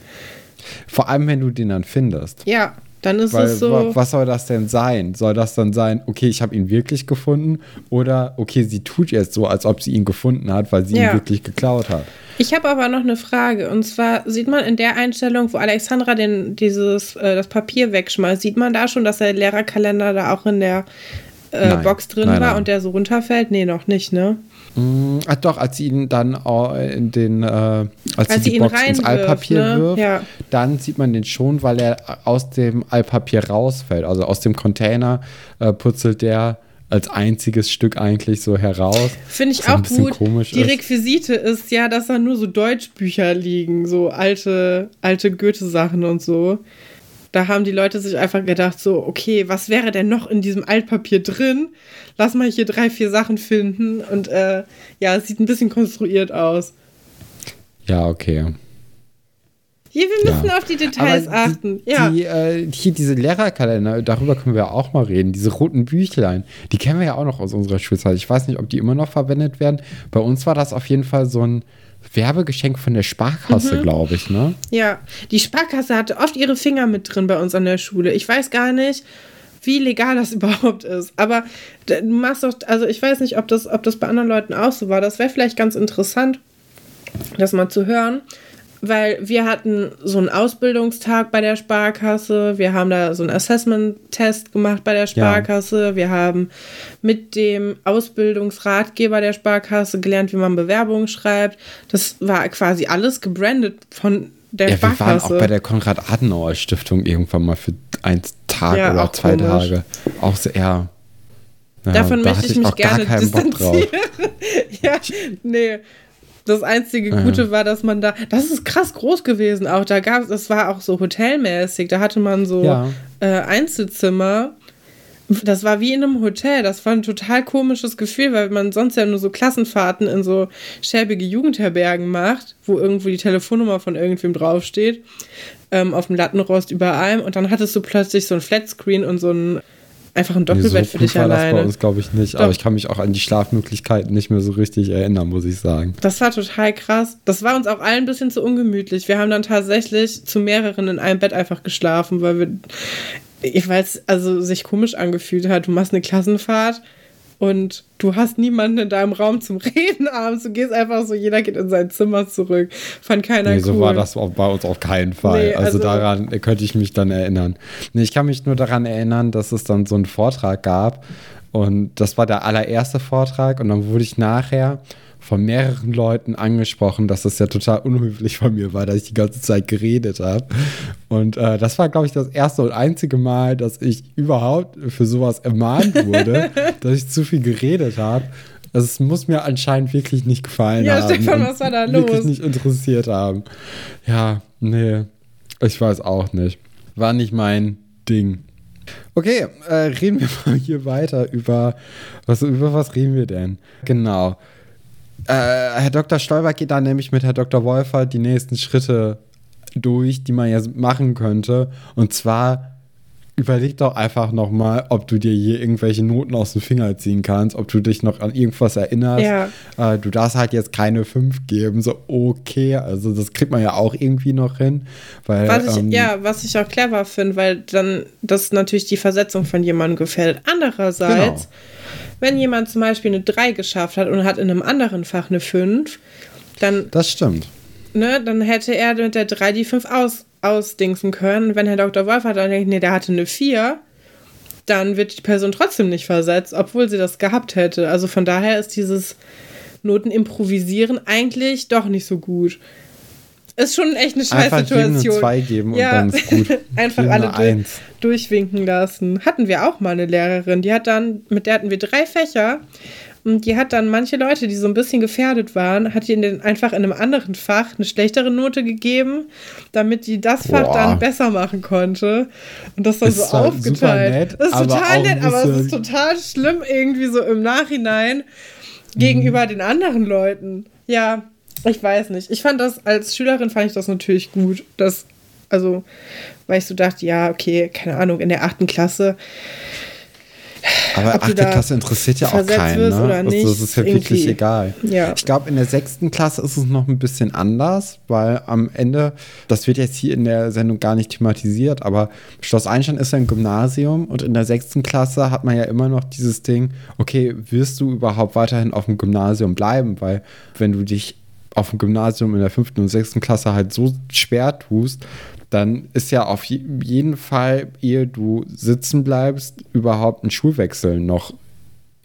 Vor allem, wenn du den dann findest. Ja. Dann ist Weil, es so. Was soll das denn sein? Soll das dann sein, okay, ich habe ihn wirklich gefunden? Oder, okay, sie tut jetzt so, als ob sie ihn gefunden hat, weil sie ja. ihn wirklich geklaut hat? Ich habe aber noch eine Frage. Und zwar sieht man in der Einstellung, wo Alexandra den, dieses, äh, das Papier wegschmeißt, sieht man da schon, dass der Lehrerkalender da auch in der äh, Box drin nein, war nein. und der so runterfällt? Nee, noch nicht, ne? Mm, ach doch, als sie ihn dann in den, äh, als, als sie die Box ins Altpapier ne? wirft, ja. dann sieht man den schon, weil er aus dem Altpapier rausfällt. Also aus dem Container äh, putzelt der als einziges Stück eigentlich so heraus. Finde ich auch gut. Die ist. Requisite ist ja, dass da nur so Deutschbücher liegen, so alte, alte Goethe-Sachen und so. Da haben die Leute sich einfach gedacht, so, okay, was wäre denn noch in diesem Altpapier drin? Lass mal hier drei, vier Sachen finden. Und äh, ja, es sieht ein bisschen konstruiert aus. Ja, okay. Hier, wir müssen ja. auf die Details Aber achten. Die, ja. Die, äh, hier diese Lehrerkalender, darüber können wir auch mal reden. Diese roten Büchlein, die kennen wir ja auch noch aus unserer Schulzeit. Ich weiß nicht, ob die immer noch verwendet werden. Bei uns war das auf jeden Fall so ein Werbegeschenk von der Sparkasse, mhm. glaube ich, ne? Ja, die Sparkasse hatte oft ihre Finger mit drin bei uns an der Schule. Ich weiß gar nicht, wie legal das überhaupt ist. Aber du machst doch, also ich weiß nicht, ob das, ob das bei anderen Leuten auch so war. Das wäre vielleicht ganz interessant, das mal zu hören weil wir hatten so einen Ausbildungstag bei der Sparkasse, wir haben da so einen Assessment-Test gemacht bei der Sparkasse, ja. wir haben mit dem Ausbildungsratgeber der Sparkasse gelernt, wie man Bewerbungen schreibt. Das war quasi alles gebrandet von der ja, Sparkasse. Wir waren auch bei der Konrad-Adenauer-Stiftung irgendwann mal für einen Tag ja, oder zwei komisch. Tage. Auch sehr. Ja, Davon da möchte ich mich gerne distanzieren. ja, nee. Das einzige Gute war, dass man da, das ist krass groß gewesen auch. Da gab es, das war auch so hotelmäßig. Da hatte man so ja. äh, Einzelzimmer. Das war wie in einem Hotel. Das war ein total komisches Gefühl, weil man sonst ja nur so Klassenfahrten in so schäbige Jugendherbergen macht, wo irgendwo die Telefonnummer von irgendwem draufsteht. Ähm, auf dem Lattenrost überall. Und dann hattest du plötzlich so ein Flatscreen und so ein Einfach ein Doppelbett nee, so für dich war alleine. Das bei uns, glaube ich, nicht. Doch. Aber ich kann mich auch an die Schlafmöglichkeiten nicht mehr so richtig erinnern, muss ich sagen. Das war total krass. Das war uns auch allen ein bisschen zu ungemütlich. Wir haben dann tatsächlich zu mehreren in einem Bett einfach geschlafen, weil wir, weil es also sich komisch angefühlt hat. Du machst eine Klassenfahrt und du hast niemanden in deinem Raum zum Reden abends. Du gehst einfach so, jeder geht in sein Zimmer zurück. Fand keiner nee, so cool. war das bei uns auf keinen Fall. Nee, also, also, daran könnte ich mich dann erinnern. Nee, ich kann mich nur daran erinnern, dass es dann so einen Vortrag gab. Und das war der allererste Vortrag. Und dann wurde ich nachher von mehreren Leuten angesprochen, dass das ja total unhöflich von mir war, dass ich die ganze Zeit geredet habe. Und äh, das war, glaube ich, das erste und einzige Mal, dass ich überhaupt für sowas ermahnt wurde, dass ich zu viel geredet habe. Es muss mir anscheinend wirklich nicht gefallen ja, haben. Ja, Stefan, was war da los? Wirklich nicht interessiert haben. Ja, nee. Ich weiß auch nicht. War nicht mein Ding. Okay, äh, reden wir mal hier weiter über was, über was reden wir denn? Genau. Äh, Herr Dr. Stolber geht dann nämlich mit Herr Dr. Wolfert die nächsten Schritte durch, die man jetzt machen könnte. Und zwar überleg doch einfach nochmal, ob du dir hier irgendwelche Noten aus dem Finger ziehen kannst, ob du dich noch an irgendwas erinnerst. Ja. Äh, du darfst halt jetzt keine 5 geben, so okay, also das kriegt man ja auch irgendwie noch hin. Weil, was ich, ähm, ja, was ich auch clever finde, weil dann das natürlich die Versetzung von jemandem gefällt. Andererseits, genau. wenn jemand zum Beispiel eine 3 geschafft hat und hat in einem anderen Fach eine 5, dann. Das stimmt. Ne, dann hätte er mit der 3 die 5 aus ausdingsen können. Wenn Herr Dr. Wolf hat dann denkt, nee, der hatte eine 4, dann wird die Person trotzdem nicht versetzt, obwohl sie das gehabt hätte. Also von daher ist dieses Noten improvisieren eigentlich doch nicht so gut. Ist schon echt eine scheiß Einfach Situation. Einfach zwei geben ja. und dann ist gut. Einfach alle durch, durchwinken lassen. Hatten wir auch mal eine Lehrerin, die hat dann, mit der hatten wir drei Fächer und die hat dann manche Leute, die so ein bisschen gefährdet waren, hat ihnen einfach in einem anderen Fach eine schlechtere Note gegeben, damit die das Fach Boah. dann besser machen konnte. Und das dann ist so aufgeteilt. Nett, das ist total nett, aber es ist total schlimm irgendwie so im Nachhinein gegenüber mhm. den anderen Leuten. Ja, ich weiß nicht. Ich fand das als Schülerin fand ich das natürlich gut, dass also weil ich so dachte, ja, okay, keine Ahnung, in der achten Klasse aber achte Klasse interessiert ja auch keinen. Ne? Nicht, also das ist ja wirklich egal. Ja. Ich glaube, in der sechsten Klasse ist es noch ein bisschen anders, weil am Ende, das wird jetzt hier in der Sendung gar nicht thematisiert, aber Schloss Einstein ist ja ein Gymnasium und in der sechsten Klasse hat man ja immer noch dieses Ding, okay, wirst du überhaupt weiterhin auf dem Gymnasium bleiben? Weil wenn du dich auf dem Gymnasium in der fünften und sechsten Klasse halt so schwer tust, dann ist ja auf jeden Fall, ehe du sitzen bleibst, überhaupt ein Schulwechsel noch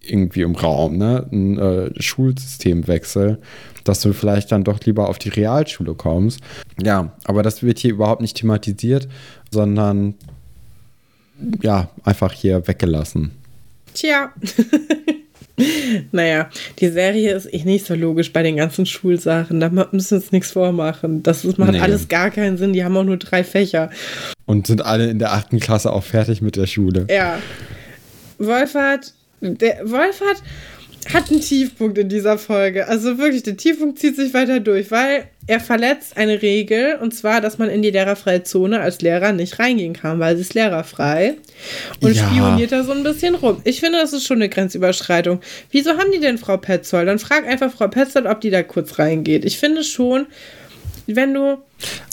irgendwie im Raum, ne? Ein äh, Schulsystemwechsel, dass du vielleicht dann doch lieber auf die Realschule kommst. Ja, aber das wird hier überhaupt nicht thematisiert, sondern ja, einfach hier weggelassen. Tja. naja, die Serie ist echt nicht so logisch bei den ganzen Schulsachen. Da müssen wir uns nichts vormachen. Das ist, macht nee. alles gar keinen Sinn. Die haben auch nur drei Fächer. Und sind alle in der achten Klasse auch fertig mit der Schule. Ja. Wolfert, der Wolfert hat einen Tiefpunkt in dieser Folge. Also wirklich, der Tiefpunkt zieht sich weiter durch, weil er verletzt eine Regel und zwar, dass man in die lehrerfreie Zone als Lehrer nicht reingehen kann, weil sie ist lehrerfrei und ja. spioniert da so ein bisschen rum. Ich finde, das ist schon eine Grenzüberschreitung. Wieso haben die denn Frau Petzold? Dann frag einfach Frau Petzold, ob die da kurz reingeht. Ich finde schon, wenn du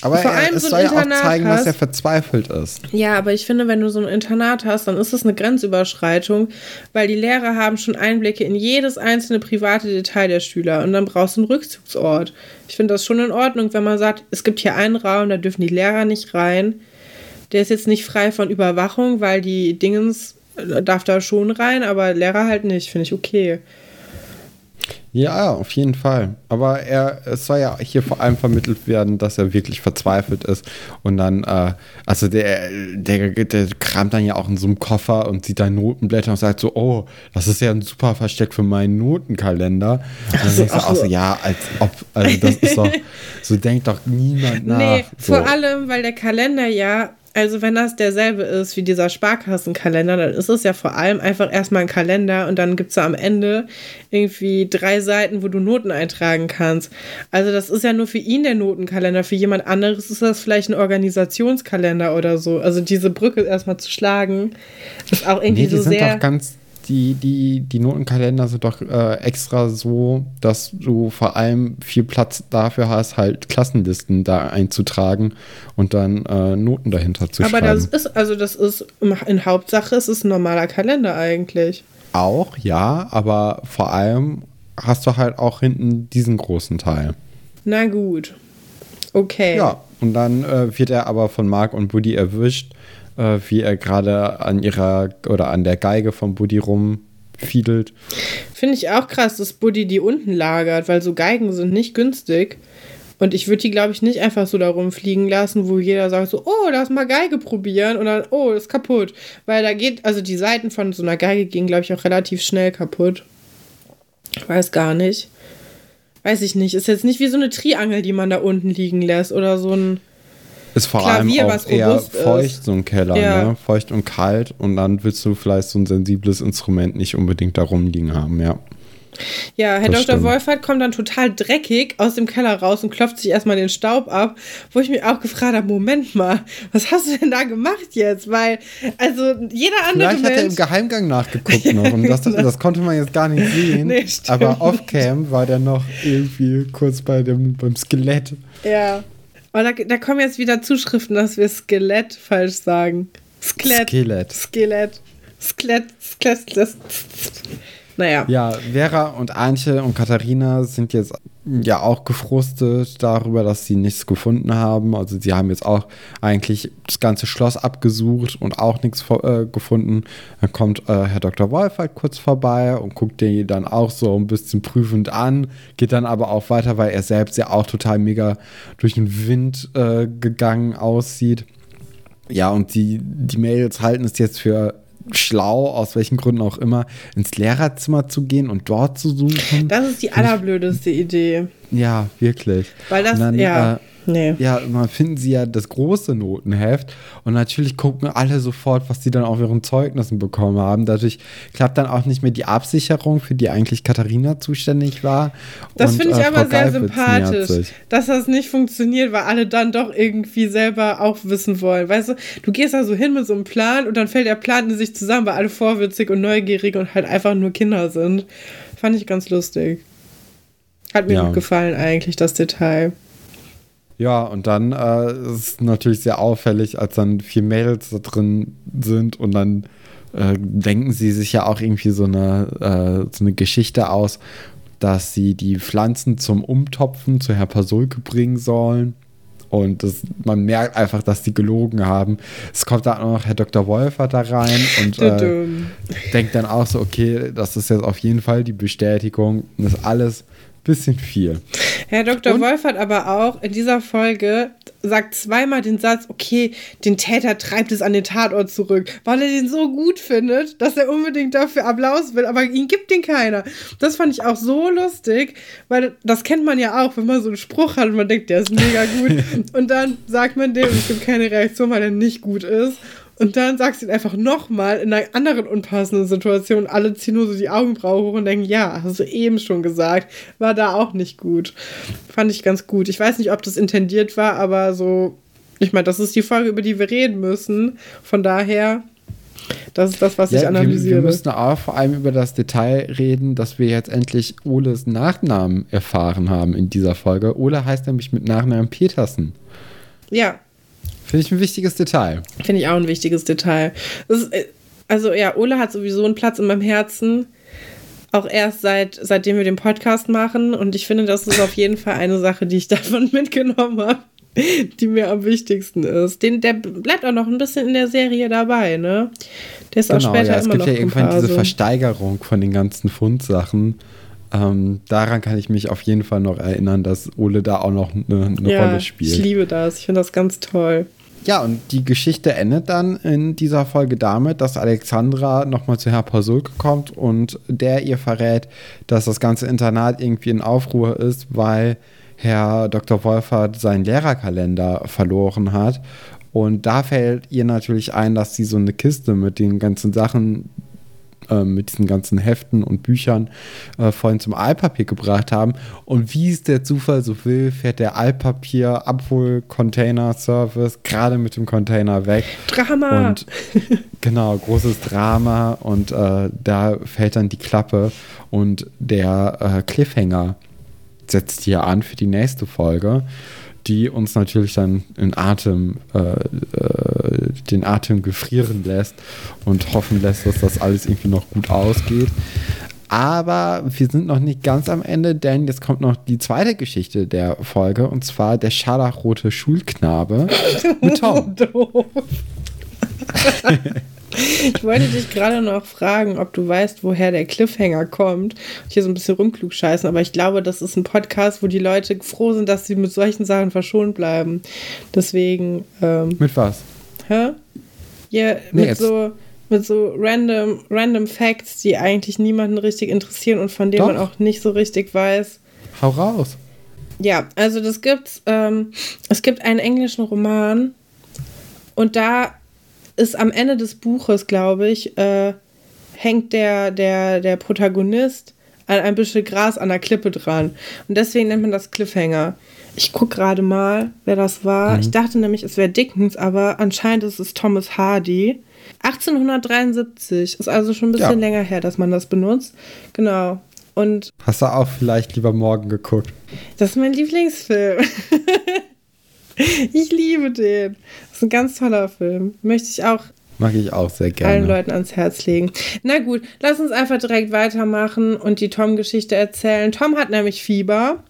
aber vor allem es so ein soll Internat ja auch zeigen, hast, dass er verzweifelt ist. Ja, aber ich finde, wenn du so ein Internat hast, dann ist das eine Grenzüberschreitung, weil die Lehrer haben schon Einblicke in jedes einzelne private Detail der Schüler und dann brauchst du einen Rückzugsort. Ich finde das schon in Ordnung, wenn man sagt, es gibt hier einen Raum, da dürfen die Lehrer nicht rein. Der ist jetzt nicht frei von Überwachung, weil die Dingens äh, darf da schon rein, aber Lehrer halt nicht, finde ich okay. Ja, auf jeden Fall. Aber er, es soll ja hier vor allem vermittelt werden, dass er wirklich verzweifelt ist. Und dann, äh, also der, der, der kramt dann ja auch in so einem Koffer und sieht da Notenblätter und sagt so, oh, das ist ja ein super Versteck für meinen Notenkalender. Und dann denkst du auch so, ja, als ob, also das ist doch, so denkt doch niemand nach. Nee, so. vor allem, weil der Kalender ja also wenn das derselbe ist wie dieser Sparkassenkalender, dann ist es ja vor allem einfach erstmal ein Kalender und dann gibt es da am Ende irgendwie drei Seiten, wo du Noten eintragen kannst. Also das ist ja nur für ihn der Notenkalender, für jemand anderes ist das vielleicht ein Organisationskalender oder so. Also diese Brücke erstmal zu schlagen, ist auch irgendwie nee, die so sind sehr... Doch ganz die, die, die Notenkalender sind doch äh, extra so, dass du vor allem viel Platz dafür hast, halt Klassenlisten da einzutragen und dann äh, Noten dahinter zu Aber schreiben. Aber das ist, also das ist, in Hauptsache ist es ein normaler Kalender eigentlich. Auch, ja, aber vor allem hast du halt auch hinten diesen großen Teil. Na gut. Okay. Ja, und dann äh, wird er aber von Mark und Buddy erwischt äh, wie er gerade an ihrer oder an der Geige von Buddy rumfiedelt. Finde ich auch krass, dass Buddy die unten lagert, weil so Geigen sind nicht günstig. Und ich würde die, glaube ich, nicht einfach so da rumfliegen lassen, wo jeder sagt so, oh, lass mal Geige probieren und dann, oh, ist kaputt. Weil da geht, also die Seiten von so einer Geige gehen, glaube ich, auch relativ schnell kaputt. Ich weiß gar nicht. Weiß ich nicht. Ist jetzt nicht wie so eine Triangel, die man da unten liegen lässt oder so ein ist vor Klavier, allem auch eher feucht, ist. so ein Keller, ja. ne? Feucht und kalt. Und dann willst du vielleicht so ein sensibles Instrument nicht unbedingt da rumliegen haben, ja. Ja, Herr das Dr. Stimmt. Wolfert kommt dann total dreckig aus dem Keller raus und klopft sich erstmal den Staub ab, wo ich mich auch gefragt habe, Moment mal, was hast du denn da gemacht jetzt? Weil, also jeder andere Vielleicht Mensch... hat er im Geheimgang nachgeguckt noch und das, das konnte man jetzt gar nicht sehen. Nee, aber off-cam war der noch irgendwie kurz bei dem, beim Skelett. Ja. Oh, da, da kommen jetzt wieder Zuschriften, dass wir Skelett falsch sagen. Skelett. Skelett. Skelett. Skelett. Skelett. Naja. Ja, Vera und Antje und Katharina sind jetzt ja auch gefrustet darüber, dass sie nichts gefunden haben. Also sie haben jetzt auch eigentlich das ganze Schloss abgesucht und auch nichts äh, gefunden. Dann kommt äh, Herr Dr. Wolf halt kurz vorbei und guckt den dann auch so ein bisschen prüfend an, geht dann aber auch weiter, weil er selbst ja auch total mega durch den Wind äh, gegangen aussieht. Ja, und die, die Mädels halten es jetzt für schlau, aus welchen Gründen auch immer, ins Lehrerzimmer zu gehen und dort zu suchen. Das ist die allerblödeste Idee. Ja, wirklich. Weil das, dann, ja. Äh, Nee. Ja, man finden sie ja das große Notenheft und natürlich gucken alle sofort, was sie dann auf ihren Zeugnissen bekommen haben. Dadurch klappt dann auch nicht mehr die Absicherung, für die eigentlich Katharina zuständig war. Das finde ich äh, aber sehr sympathisch, dass das nicht funktioniert, weil alle dann doch irgendwie selber auch wissen wollen. Weißt du, du gehst da so hin mit so einem Plan und dann fällt der Plan in sich zusammen, weil alle vorwitzig und neugierig und halt einfach nur Kinder sind. Fand ich ganz lustig. Hat mir ja. gut gefallen eigentlich, das Detail. Ja, und dann äh, ist es natürlich sehr auffällig, als dann vier Mädels da drin sind und dann äh, denken sie sich ja auch irgendwie so eine, äh, so eine Geschichte aus, dass sie die Pflanzen zum Umtopfen zu Herr Pasulke bringen sollen. Und das, man merkt einfach, dass die gelogen haben. Es kommt dann auch noch Herr Dr. Wolfer da rein und äh, denkt dann auch so, okay, das ist jetzt auf jeden Fall die Bestätigung. Und das alles bisschen viel. Herr Dr. Und? Wolf hat aber auch in dieser Folge sagt zweimal den Satz, okay, den Täter treibt es an den Tatort zurück, weil er den so gut findet, dass er unbedingt dafür Applaus will, aber ihn gibt den keiner. Das fand ich auch so lustig, weil das kennt man ja auch, wenn man so einen Spruch hat und man denkt, der ist mega gut und dann sagt man dem, es gibt keine Reaktion, weil er nicht gut ist Und dann sagst du ihn einfach nochmal in einer anderen unpassenden Situation. Alle ziehen nur so die Augenbraue hoch und denken, ja, hast du eben schon gesagt. War da auch nicht gut. Fand ich ganz gut. Ich weiß nicht, ob das intendiert war, aber so, ich meine, das ist die Folge, über die wir reden müssen. Von daher, das ist das, was ja, ich analysiere. Wir, wir müssen auch vor allem über das Detail reden, dass wir jetzt endlich Oles Nachnamen erfahren haben in dieser Folge. Ole heißt nämlich mit Nachnamen Petersen. Ja, Finde ich ein wichtiges Detail. Finde ich auch ein wichtiges Detail. Ist, äh, also ja, Ole hat sowieso einen Platz in meinem Herzen. Auch erst seit, seitdem wir den Podcast machen. Und ich finde, das ist auf jeden Fall eine Sache, die ich davon mitgenommen habe, die mir am wichtigsten ist. Den, der bleibt auch noch ein bisschen in der Serie dabei, ne? Der ist genau, auch später ja, es immer gibt ja irgendwann diese Versteigerung von den ganzen Fundsachen. Ähm, daran kann ich mich auf jeden Fall noch erinnern, dass Ole da auch noch eine, eine ja, Rolle spielt. Ich liebe das. Ich finde das ganz toll. Ja, und die Geschichte endet dann in dieser Folge damit, dass Alexandra nochmal zu Herr Pasulke kommt und der ihr verrät, dass das ganze Internat irgendwie in Aufruhr ist, weil Herr Dr. Wolfert seinen Lehrerkalender verloren hat. Und da fällt ihr natürlich ein, dass sie so eine Kiste mit den ganzen Sachen mit diesen ganzen Heften und Büchern äh, vorhin zum Altpapier gebracht haben. Und wie es der Zufall so will, fährt der Altpapier-Abhol-Container-Service gerade mit dem Container weg. Drama! Und genau, großes Drama. Und äh, da fällt dann die Klappe und der äh, Cliffhanger setzt hier an für die nächste Folge die uns natürlich dann in Atem, äh, äh, den Atem gefrieren lässt und hoffen lässt, dass das alles irgendwie noch gut ausgeht. Aber wir sind noch nicht ganz am Ende, denn jetzt kommt noch die zweite Geschichte der Folge und zwar der scharlachrote Schulknabe mit Tom. Ich wollte dich gerade noch fragen, ob du weißt, woher der Cliffhanger kommt. Hier so ein bisschen rumklug scheißen, aber ich glaube, das ist ein Podcast, wo die Leute froh sind, dass sie mit solchen Sachen verschont bleiben. Deswegen. Ähm, mit was? Hä? Ja, nee, mit so mit so random, random Facts, die eigentlich niemanden richtig interessieren und von denen Doch. man auch nicht so richtig weiß. Hau raus. Ja, also das gibt's. Ähm, es gibt einen englischen Roman und da ist am Ende des Buches, glaube ich, äh, hängt der, der, der Protagonist an ein bisschen Gras an der Klippe dran. Und deswegen nennt man das Cliffhanger. Ich gucke gerade mal, wer das war. Mhm. Ich dachte nämlich, es wäre Dickens, aber anscheinend ist es Thomas Hardy. 1873 ist also schon ein bisschen ja. länger her, dass man das benutzt. Genau. Und Hast du auch vielleicht lieber morgen geguckt? Das ist mein Lieblingsfilm. ich liebe den ist ein ganz toller Film. Möchte ich auch Mag ich auch sehr gerne. Allen Leuten ans Herz legen. Na gut, lass uns einfach direkt weitermachen und die Tom-Geschichte erzählen. Tom hat nämlich Fieber.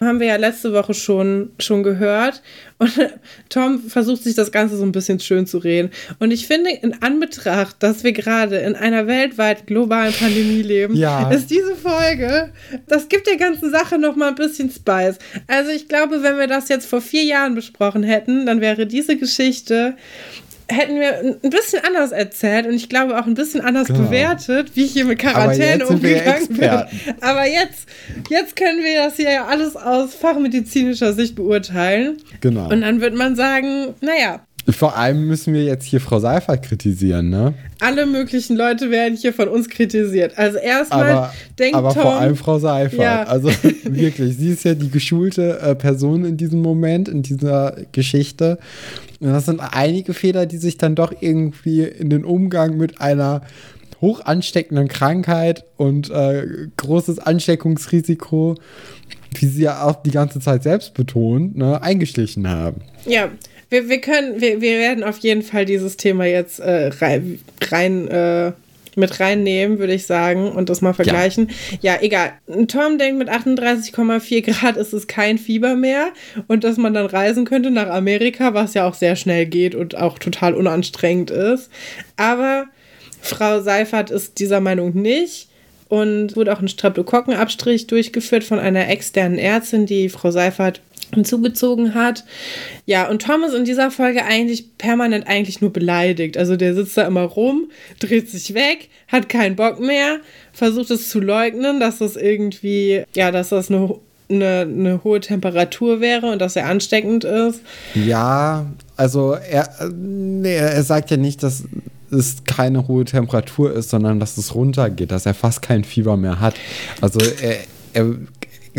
Haben wir ja letzte Woche schon, schon gehört. Und Tom versucht sich das Ganze so ein bisschen schön zu reden. Und ich finde, in Anbetracht, dass wir gerade in einer weltweit globalen Pandemie leben, ja. ist diese Folge, das gibt der ganzen Sache noch mal ein bisschen Spice. Also ich glaube, wenn wir das jetzt vor vier Jahren besprochen hätten, dann wäre diese Geschichte hätten wir ein bisschen anders erzählt und ich glaube auch ein bisschen anders genau. bewertet, wie ich hier mit Quarantäne umgegangen bin. Aber jetzt, jetzt können wir das hier ja alles aus fachmedizinischer Sicht beurteilen. Genau. Und dann wird man sagen, naja. Vor allem müssen wir jetzt hier Frau Seifert kritisieren, ne? Alle möglichen Leute werden hier von uns kritisiert. Also erstmal denkt aber Tom, vor allem Frau Seifert. Ja. Also wirklich, sie ist ja die geschulte äh, Person in diesem Moment, in dieser Geschichte. Und das sind einige Fehler, die sich dann doch irgendwie in den Umgang mit einer hoch ansteckenden Krankheit und äh, großes Ansteckungsrisiko, wie sie ja auch die ganze Zeit selbst betont, ne, eingeschlichen haben. Ja, wir, wir können, wir, wir werden auf jeden Fall dieses Thema jetzt äh, rein, rein äh, mit reinnehmen, würde ich sagen, und das mal vergleichen. Ja, ja egal. Tom denkt, mit 38,4 Grad ist es kein Fieber mehr und dass man dann reisen könnte nach Amerika, was ja auch sehr schnell geht und auch total unanstrengend ist. Aber Frau Seifert ist dieser Meinung nicht. Und wurde auch ein Streptokokkenabstrich durchgeführt von einer externen Ärztin, die Frau Seifert hinzugezogen hat. Ja, und Tom ist in dieser Folge eigentlich permanent eigentlich nur beleidigt. Also der sitzt da immer rum, dreht sich weg, hat keinen Bock mehr, versucht es zu leugnen, dass das irgendwie, ja, dass das eine eine, eine hohe Temperatur wäre und dass er ansteckend ist. Ja, also er, nee, er sagt ja nicht, dass es keine hohe Temperatur ist, sondern dass es runtergeht, dass er fast kein Fieber mehr hat. Also er, er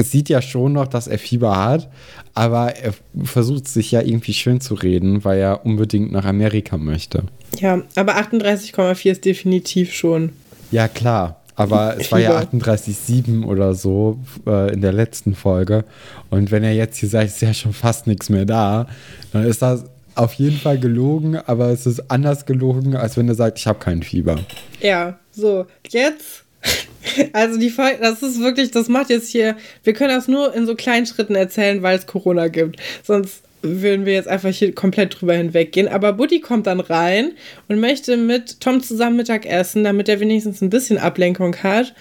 sieht ja schon noch, dass er Fieber hat, aber er versucht sich ja irgendwie schön zu reden, weil er unbedingt nach Amerika möchte. Ja, aber 38,4 ist definitiv schon. Ja, klar. Aber es war ja 38,7 oder so äh, in der letzten Folge. Und wenn er jetzt hier sagt, ist ja schon fast nichts mehr da, dann ist das auf jeden Fall gelogen, aber es ist anders gelogen, als wenn er sagt, ich habe kein Fieber. Ja, so, jetzt. Also die Folge, das ist wirklich, das macht jetzt hier, wir können das nur in so kleinen Schritten erzählen, weil es Corona gibt. Sonst würden wir jetzt einfach hier komplett drüber hinweggehen. Aber Buddy kommt dann rein und möchte mit Tom zusammen Mittag essen, damit er wenigstens ein bisschen Ablenkung hat.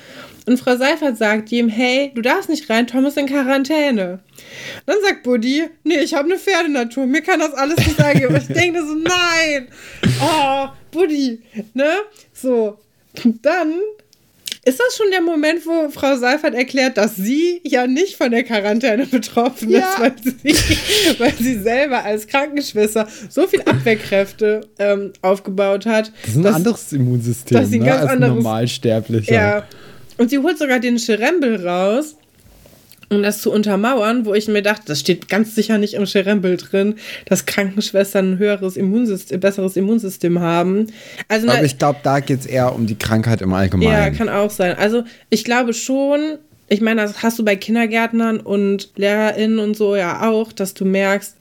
Und Frau Seifert sagt ihm, hey, du darfst nicht rein, Tom ist in Quarantäne. Dann sagt Buddy, nee, ich habe eine Pferdenatur, mir kann das alles nicht sagen. Und ich denke so, nein, oh, Buddy, ne? So, dann ist das schon der Moment, wo Frau Seifert erklärt, dass sie ja nicht von der Quarantäne betroffen ja. ist, weil sie, weil sie selber als Krankenschwester so viel Abwehrkräfte ähm, aufgebaut hat? Das ist ein dass, anderes Immunsystem dass sie ne, ganz als anderes, Normalsterblicher. Ja. Und sie holt sogar den Scherembel raus um das zu untermauern, wo ich mir dachte, das steht ganz sicher nicht im Scherembel drin, dass Krankenschwestern ein höheres Immunsystem, besseres Immunsystem haben. Also, Aber ich glaube, da geht es eher um die Krankheit im Allgemeinen. Ja, kann auch sein. Also ich glaube schon, ich meine, das hast du bei Kindergärtnern und LehrerInnen und so ja auch, dass du merkst,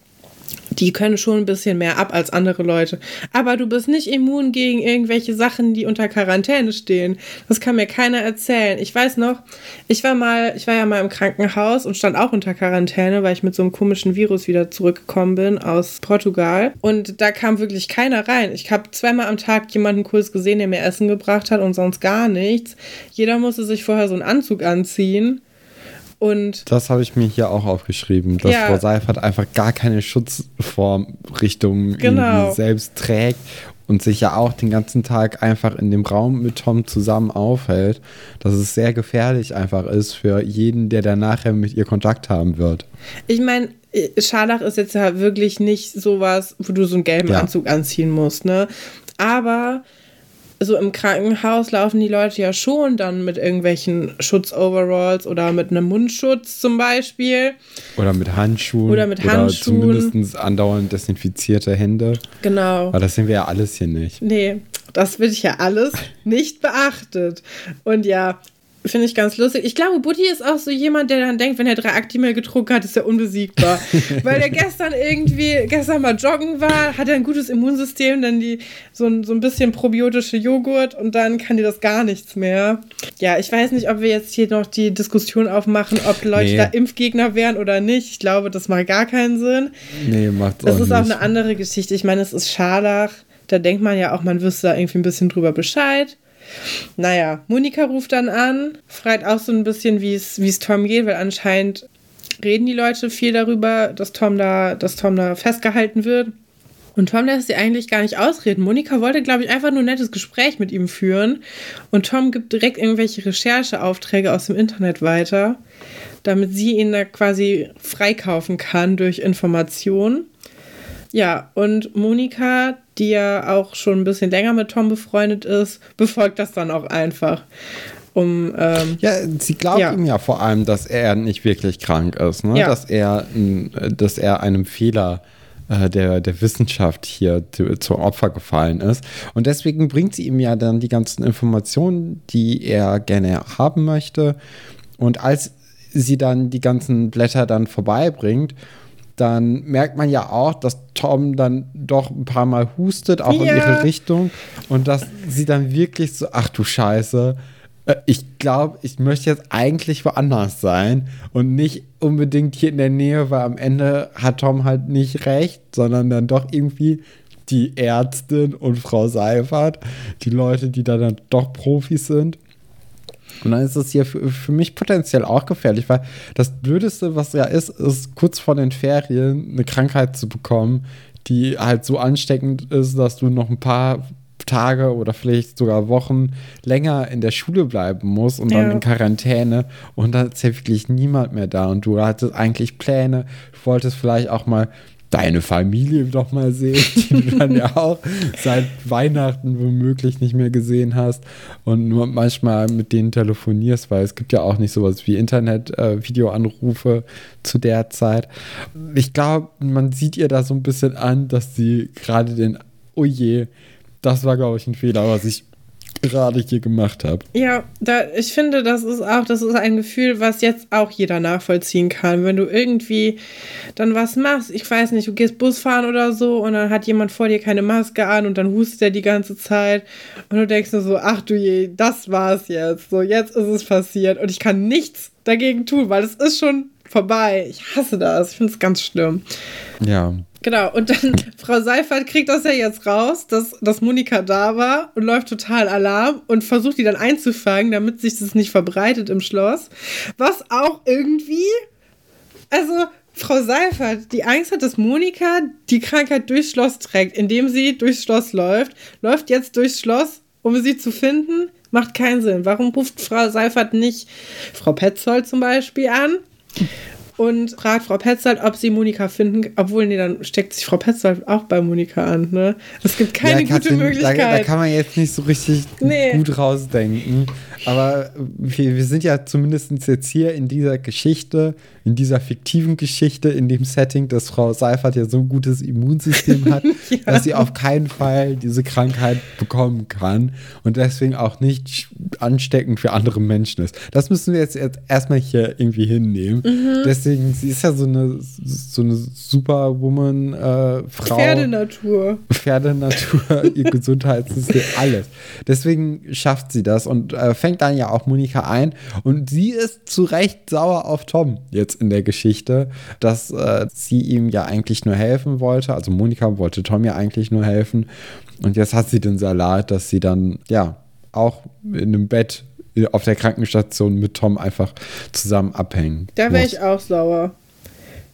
die können schon ein bisschen mehr ab als andere Leute. Aber du bist nicht immun gegen irgendwelche Sachen, die unter Quarantäne stehen. Das kann mir keiner erzählen. Ich weiß noch, ich war mal, ich war ja mal im Krankenhaus und stand auch unter Quarantäne, weil ich mit so einem komischen Virus wieder zurückgekommen bin aus Portugal. Und da kam wirklich keiner rein. Ich habe zweimal am Tag jemanden kurz gesehen, der mir Essen gebracht hat und sonst gar nichts. Jeder musste sich vorher so einen Anzug anziehen. Und das habe ich mir hier auch aufgeschrieben, dass ja. Frau Seifert einfach gar keine Schutzvorrichtungen genau. selbst trägt und sich ja auch den ganzen Tag einfach in dem Raum mit Tom zusammen aufhält, dass es sehr gefährlich einfach ist für jeden, der dann nachher mit ihr Kontakt haben wird. Ich meine, Scharlach ist jetzt ja wirklich nicht sowas, wo du so einen gelben ja. Anzug anziehen musst, ne? Aber so im Krankenhaus laufen die Leute ja schon dann mit irgendwelchen Schutzoveralls oder mit einem Mundschutz zum Beispiel. Oder mit Handschuhen. Oder mit Handschuhen. Oder zumindest andauernd desinfizierte Hände. Genau. Aber das sehen wir ja alles hier nicht. Nee, das wird ja alles nicht beachtet. Und ja, Finde ich ganz lustig. Ich glaube, Buddy ist auch so jemand, der dann denkt, wenn er drei Actimel getrunken hat, ist er unbesiegbar. Weil er gestern irgendwie, gestern mal joggen war, hat er ein gutes Immunsystem, dann die, so, ein, so ein bisschen probiotische Joghurt und dann kann dir das gar nichts mehr. Ja, ich weiß nicht, ob wir jetzt hier noch die Diskussion aufmachen, ob Leute nee. da Impfgegner wären oder nicht. Ich glaube, das macht gar keinen Sinn. Nee, macht Das ist nicht. auch eine andere Geschichte. Ich meine, es ist Scharlach. Da denkt man ja auch, man wüsste da irgendwie ein bisschen drüber Bescheid. Naja, Monika ruft dann an, fragt auch so ein bisschen, wie es Tom geht, weil anscheinend reden die Leute viel darüber, dass Tom da, dass Tom da festgehalten wird. Und Tom lässt sie eigentlich gar nicht ausreden. Monika wollte, glaube ich, einfach nur ein nettes Gespräch mit ihm führen. Und Tom gibt direkt irgendwelche Rechercheaufträge aus dem Internet weiter, damit sie ihn da quasi freikaufen kann durch Informationen. Ja, und Monika, die ja auch schon ein bisschen länger mit Tom befreundet ist, befolgt das dann auch einfach. Um, ähm, ja, sie glaubt ja. ihm ja vor allem, dass er nicht wirklich krank ist, ne? ja. dass, er, dass er einem Fehler äh, der, der Wissenschaft hier zum Opfer gefallen ist. Und deswegen bringt sie ihm ja dann die ganzen Informationen, die er gerne haben möchte. Und als sie dann die ganzen Blätter dann vorbeibringt, dann merkt man ja auch, dass Tom dann doch ein paar Mal hustet, auch ja. in ihre Richtung. Und dass sie dann wirklich so, ach du Scheiße, äh, ich glaube, ich möchte jetzt eigentlich woanders sein und nicht unbedingt hier in der Nähe, weil am Ende hat Tom halt nicht recht, sondern dann doch irgendwie die Ärztin und Frau Seifert, die Leute, die da dann doch Profis sind. Und dann ist es hier für, für, mich potenziell auch gefährlich, weil das Blödeste, was ja ist, ist kurz vor den Ferien eine Krankheit zu bekommen, die halt so ansteckend ist, dass du noch ein paar Tage oder vielleicht sogar Wochen länger in der Schule bleiben muss und ja. dann in Quarantäne und dann ist ja wirklich niemand mehr da und du hattest eigentlich Pläne, du wolltest vielleicht auch mal deine Familie doch mal sehen, die du dann ja auch seit Weihnachten womöglich nicht mehr gesehen hast und nur manchmal mit denen telefonierst, weil es gibt ja auch nicht sowas wie Internet-Videoanrufe äh, zu der Zeit. Ich glaube, man sieht ihr da so ein bisschen an, dass sie gerade den, oh je, das war, glaube ich, ein Fehler, was ich gerade hier gemacht habe. Ja, da, ich finde, das ist auch, das ist ein Gefühl, was jetzt auch jeder nachvollziehen kann. Wenn du irgendwie dann was machst, ich weiß nicht, du gehst Bus fahren oder so und dann hat jemand vor dir keine Maske an und dann hustet er die ganze Zeit und du denkst nur so, ach du je, das war's jetzt. So, jetzt ist es passiert und ich kann nichts dagegen tun, weil es ist schon vorbei. Ich hasse das. Ich finde es ganz schlimm. Ja. Genau, und dann Frau Seifert kriegt das ja jetzt raus, dass, dass Monika da war und läuft total Alarm und versucht die dann einzufangen, damit sich das nicht verbreitet im Schloss. Was auch irgendwie, also Frau Seifert, die Angst hat, dass Monika die Krankheit durchs Schloss trägt, indem sie durchs Schloss läuft, läuft jetzt durchs Schloss, um sie zu finden, macht keinen Sinn. Warum ruft Frau Seifert nicht Frau Petzold zum Beispiel an? Und fragt Frau Petzold, ob sie Monika finden, obwohl, nee, dann steckt sich Frau Petzold auch bei Monika an, ne? Es gibt keine ja, Katrin, gute Möglichkeit. Da, da, kann man jetzt nicht so richtig nee. gut rausdenken. Aber wir, wir sind ja zumindest jetzt hier in dieser Geschichte, in dieser fiktiven Geschichte, in dem Setting, dass Frau Seifert ja so ein gutes Immunsystem hat, ja. dass sie auf keinen Fall diese Krankheit bekommen kann und deswegen auch nicht ansteckend für andere Menschen ist. Das müssen wir jetzt, jetzt erstmal hier irgendwie hinnehmen. Mhm. Deswegen, sie ist ja so eine, so eine Superwoman-Frau. Äh, Pferdenatur. Pferdenatur, ihr Gesundheitssystem, alles. Deswegen schafft sie das und äh, fängt dann ja auch Monika ein. Und sie ist zu Recht sauer auf Tom jetzt in der Geschichte, dass äh, sie ihm ja eigentlich nur helfen wollte. Also Monika wollte Tom ja eigentlich nur helfen. Und jetzt hat sie den Salat, dass sie dann, ja, auch in einem Bett auf der Krankenstation mit Tom einfach zusammen abhängen. Da wäre ich auch sauer.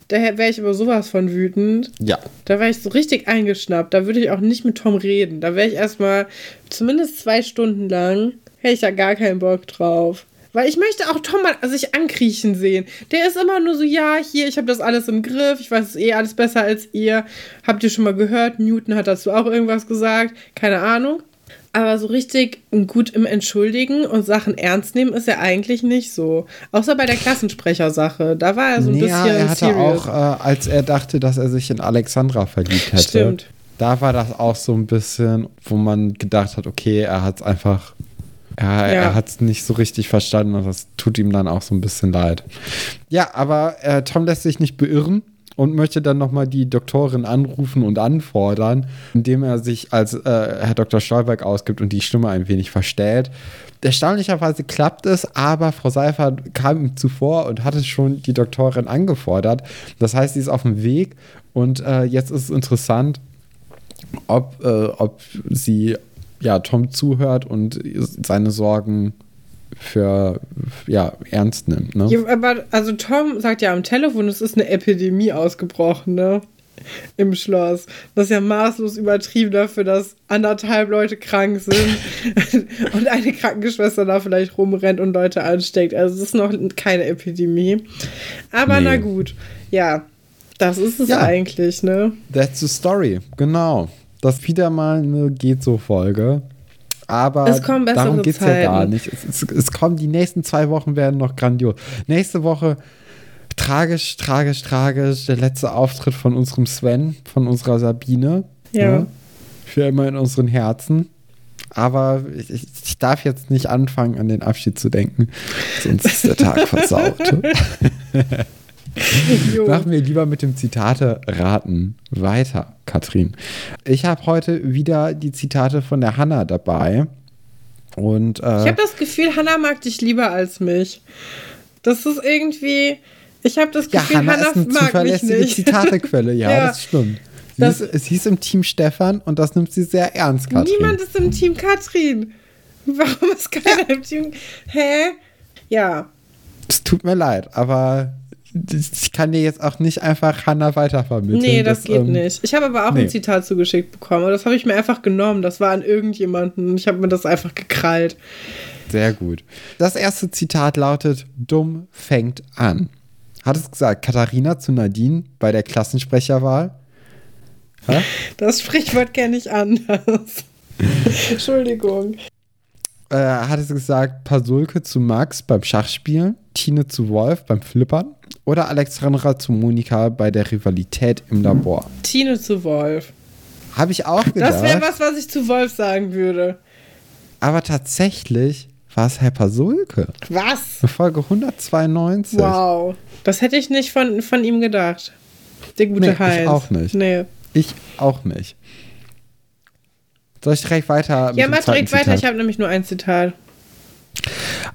Da wäre ich über sowas von wütend. Ja. Da wäre ich so richtig eingeschnappt. Da würde ich auch nicht mit Tom reden. Da wäre ich erstmal zumindest zwei Stunden lang, hätte ich da gar keinen Bock drauf. Weil ich möchte auch Tom mal sich ankriechen sehen. Der ist immer nur so, ja, hier, ich habe das alles im Griff, ich weiß es eh alles besser als ihr. Habt ihr schon mal gehört? Newton hat dazu auch irgendwas gesagt. Keine Ahnung. Aber so richtig gut im Entschuldigen und Sachen ernst nehmen ist er eigentlich nicht so. Außer bei der Klassensprechersache. Da war er so ein nee, bisschen. Ja, er hatte serious. auch, äh, als er dachte, dass er sich in Alexandra verliebt hätte. Stimmt. Da war das auch so ein bisschen, wo man gedacht hat, okay, er hat es einfach ja, ja. er hat es nicht so richtig verstanden und das tut ihm dann auch so ein bisschen leid. Ja, aber äh, Tom lässt sich nicht beirren und möchte dann nochmal die Doktorin anrufen und anfordern, indem er sich als äh, Herr Dr. Stolberg ausgibt und die Stimme ein wenig verstellt. Erstaunlicherweise klappt es, aber Frau Seifert kam ihm zuvor und hatte schon die Doktorin angefordert. Das heißt, sie ist auf dem Weg und äh, jetzt ist es interessant, ob, äh, ob sie ja, Tom zuhört und seine Sorgen für ja, ernst nimmt. Ne? Ja, aber also Tom sagt ja am Telefon, es ist eine Epidemie ausgebrochen, ne? Im Schloss. Das ist ja maßlos übertrieben dafür, dass anderthalb Leute krank sind und eine Krankenschwester da vielleicht rumrennt und Leute ansteckt. Also es ist noch keine Epidemie. Aber nee. na gut, ja. Das ist es ja. eigentlich, ne? That's the story, genau. Das wieder mal eine geht so Folge. Aber darum geht es ja gar nicht. Es, es, es, kommen die nächsten zwei Wochen werden noch grandios. Nächste Woche tragisch, tragisch, tragisch. Der letzte Auftritt von unserem Sven, von unserer Sabine. Ja. ja ne? für immer in unseren Herzen. Aber ich, ich, darf jetzt nicht anfangen, an den Abschied zu denken, sonst ist der Tag versaut. Machen wir lieber mit dem Zitate raten weiter, Katrin. Ich habe heute wieder die Zitate von der Hanna dabei. Und, äh, ich habe das Gefühl, Hanna mag dich lieber als mich. Das ist irgendwie. Ich habe das Gefühl, ja, Hanna, Hanna ist eine mag zuverlässige mich nicht. Zitatequelle, ja, ja, das stimmt. Das ist, es hieß im Team Stefan und das nimmt sie sehr ernst, Katrin. Niemand ist im Team Katrin. Warum ist keiner im Team? Hä? Ja. Es tut mir leid, aber ich kann dir jetzt auch nicht einfach Hannah weitervermitteln. Nee, das, das geht ähm, nicht. Ich habe aber auch nee. ein Zitat zugeschickt bekommen. Das habe ich mir einfach genommen. Das war an irgendjemanden. Ich habe mir das einfach gekrallt. Sehr gut. Das erste Zitat lautet: Dumm fängt an. Hat es gesagt, Katharina zu Nadine bei der Klassensprecherwahl? Hä? Das Sprichwort kenne ich anders. Entschuldigung. Äh, hat es gesagt, Pasulke zu Max beim Schachspielen, Tine zu Wolf beim Flippern oder Alexandra zu Monika bei der Rivalität im Labor? Tine zu Wolf. Habe ich auch gedacht. Das wäre was, was ich zu Wolf sagen würde. Aber tatsächlich war es Herr Pasulke. Was? Folge 192. Wow. Das hätte ich nicht von, von ihm gedacht. Der gute nee, Heinz. Ich auch nicht. Nee. Ich auch nicht. Soll ich direkt weiter? Ja, mach direkt weiter. Ich habe nämlich nur ein Zitat.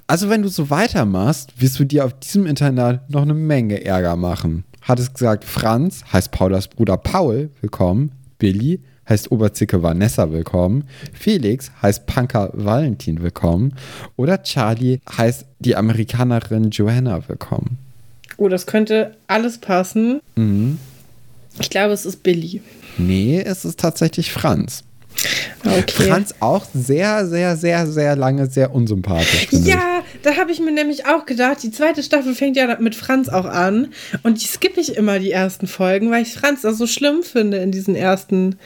Also, wenn du so weitermachst, wirst du dir auf diesem Internat noch eine Menge Ärger machen. Hat es gesagt, Franz heißt Paulas Bruder Paul, willkommen. Billy heißt Oberzicke Vanessa, willkommen. Felix heißt Punker Valentin, willkommen. Oder Charlie heißt die Amerikanerin Joanna, willkommen. Oh, das könnte alles passen. Mhm. Ich glaube, es ist Billy. Nee, es ist tatsächlich Franz. Okay. Franz auch sehr, sehr, sehr, sehr lange sehr unsympathisch. Ja, ich. da habe ich mir nämlich auch gedacht, die zweite Staffel fängt ja mit Franz auch an. Und die skippe ich immer die ersten Folgen, weil ich Franz da so schlimm finde in diesen ersten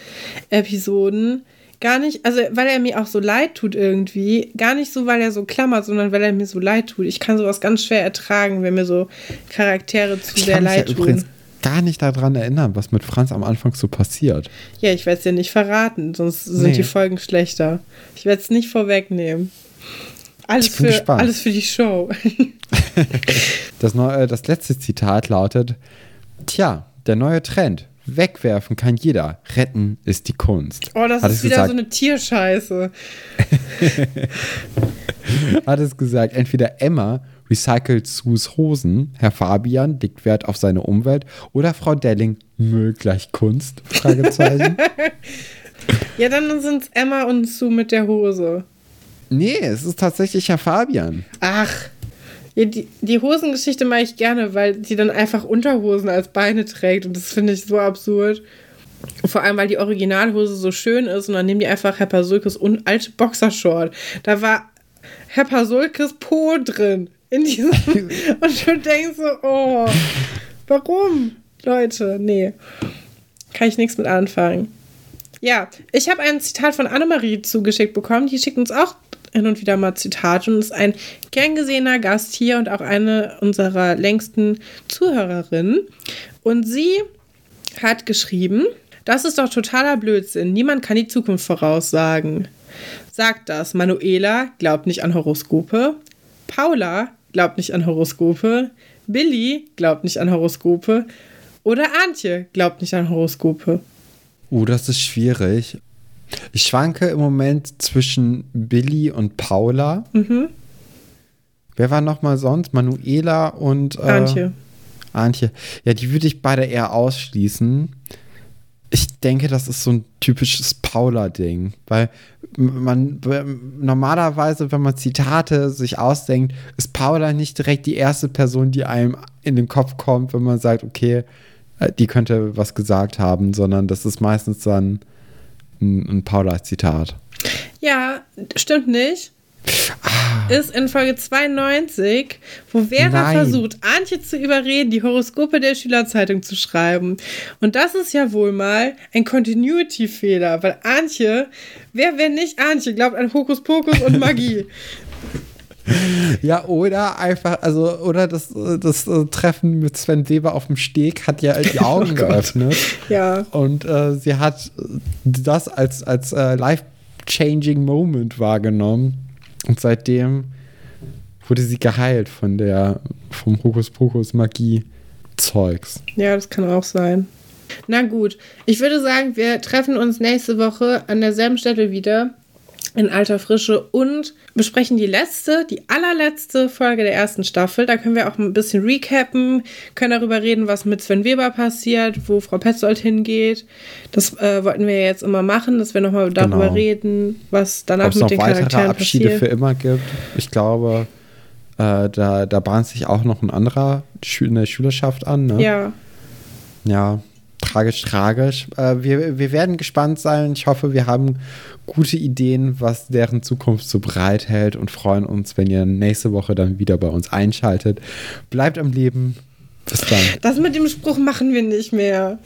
Episoden. Gar nicht, also weil er mir auch so leid tut irgendwie. Gar nicht so, weil er so klammert, sondern weil er mir so leid tut. Ich kann sowas ganz schwer ertragen, wenn mir so Charaktere zu ich sehr leid ja tun. Übrigens gar nicht daran erinnern, was mit Franz am Anfang so passiert. Ja, ich werde es dir nicht verraten, sonst sind nee. die Folgen schlechter. Ich werde es nicht vorwegnehmen. Alles für, gespannt. alles für die Show. das, neue, das letzte Zitat lautet: Tja, der neue Trend. Wegwerfen kann jeder. Retten ist die Kunst. Oh, das Hat ist wieder gesagt, so eine Tierscheiße. Hat es gesagt, entweder Emma recycelt Sus Hosen. Herr Fabian legt Wert auf seine Umwelt. Oder Frau Delling, Müll gleich Kunst? Fragezeichen. ja, dann sind es Emma und Sue mit der Hose. Nee, es ist tatsächlich Herr Fabian. Ach. Ja, die, die Hosengeschichte mache ich gerne, weil sie dann einfach Unterhosen als Beine trägt und das finde ich so absurd. Vor allem, weil die Originalhose so schön ist und dann nehmen die einfach Herr Pasulkes alte Boxershort. Da war Herr Pasulkes Po drin in diesem. und du denkst so, oh, warum? Leute, nee. Kann ich nichts mit anfangen. Ja, ich habe ein Zitat von Annemarie zugeschickt bekommen. Die schickt uns auch hin und wieder mal Zitate und ist ein gern gesehener Gast hier und auch eine unserer längsten Zuhörerinnen. Und sie hat geschrieben, das ist doch totaler Blödsinn. Niemand kann die Zukunft voraussagen. Sagt das. Manuela glaubt nicht an Horoskope. Paula glaubt nicht an Horoskope. Billy glaubt nicht an Horoskope. Oder Antje glaubt nicht an Horoskope. Oh, das ist schwierig. Ich schwanke im Moment zwischen Billy und Paula. Mhm. Wer war noch mal sonst? Manuela und äh, Antje. Antje. Ja, die würde ich beide eher ausschließen. Ich denke, das ist so ein typisches Paula-Ding, weil man normalerweise, wenn man Zitate sich ausdenkt, ist Paula nicht direkt die erste Person, die einem in den Kopf kommt, wenn man sagt, okay, äh, die könnte was gesagt haben, sondern das ist meistens dann ein, ein Paula-Zitat. Ja, stimmt nicht. Ah. Ist in Folge 92, wo Vera Nein. versucht, Antje zu überreden, die Horoskope der Schülerzeitung zu schreiben. Und das ist ja wohl mal ein Continuity-Fehler, weil Antje, wer, wenn nicht Antje, glaubt an Hokuspokus und Magie. Ja, oder einfach, also, oder das, das äh, Treffen mit Sven Weber auf dem Steg hat ja die Augen oh geöffnet. Ja. Und äh, sie hat das als, als äh, life-changing Moment wahrgenommen. Und seitdem wurde sie geheilt von der, vom Hokuspokus Magie Zeugs. Ja, das kann auch sein. Na gut, ich würde sagen, wir treffen uns nächste Woche an derselben Stelle wieder in alter Frische und besprechen die letzte, die allerletzte Folge der ersten Staffel. Da können wir auch ein bisschen recappen, können darüber reden, was mit Sven Weber passiert, wo Frau Petzold hingeht. Das äh, wollten wir ja jetzt immer machen, dass wir nochmal darüber genau. reden, was danach Ob's mit den Charakteren Abschiede passiert. für immer gibt. Ich glaube, Äh, da, da bahnt sich auch noch ein anderer Schü in der Schülerschaft an, ne? Ja. Ja, tragisch, tragisch. Äh, wir, wir werden gespannt sein. Ich hoffe, wir haben gute Ideen, was deren Zukunft so bereithält und freuen uns, wenn ihr nächste Woche dann wieder bei uns einschaltet. Bleibt am Leben. Bis dann. Das mit dem Spruch machen wir nicht mehr.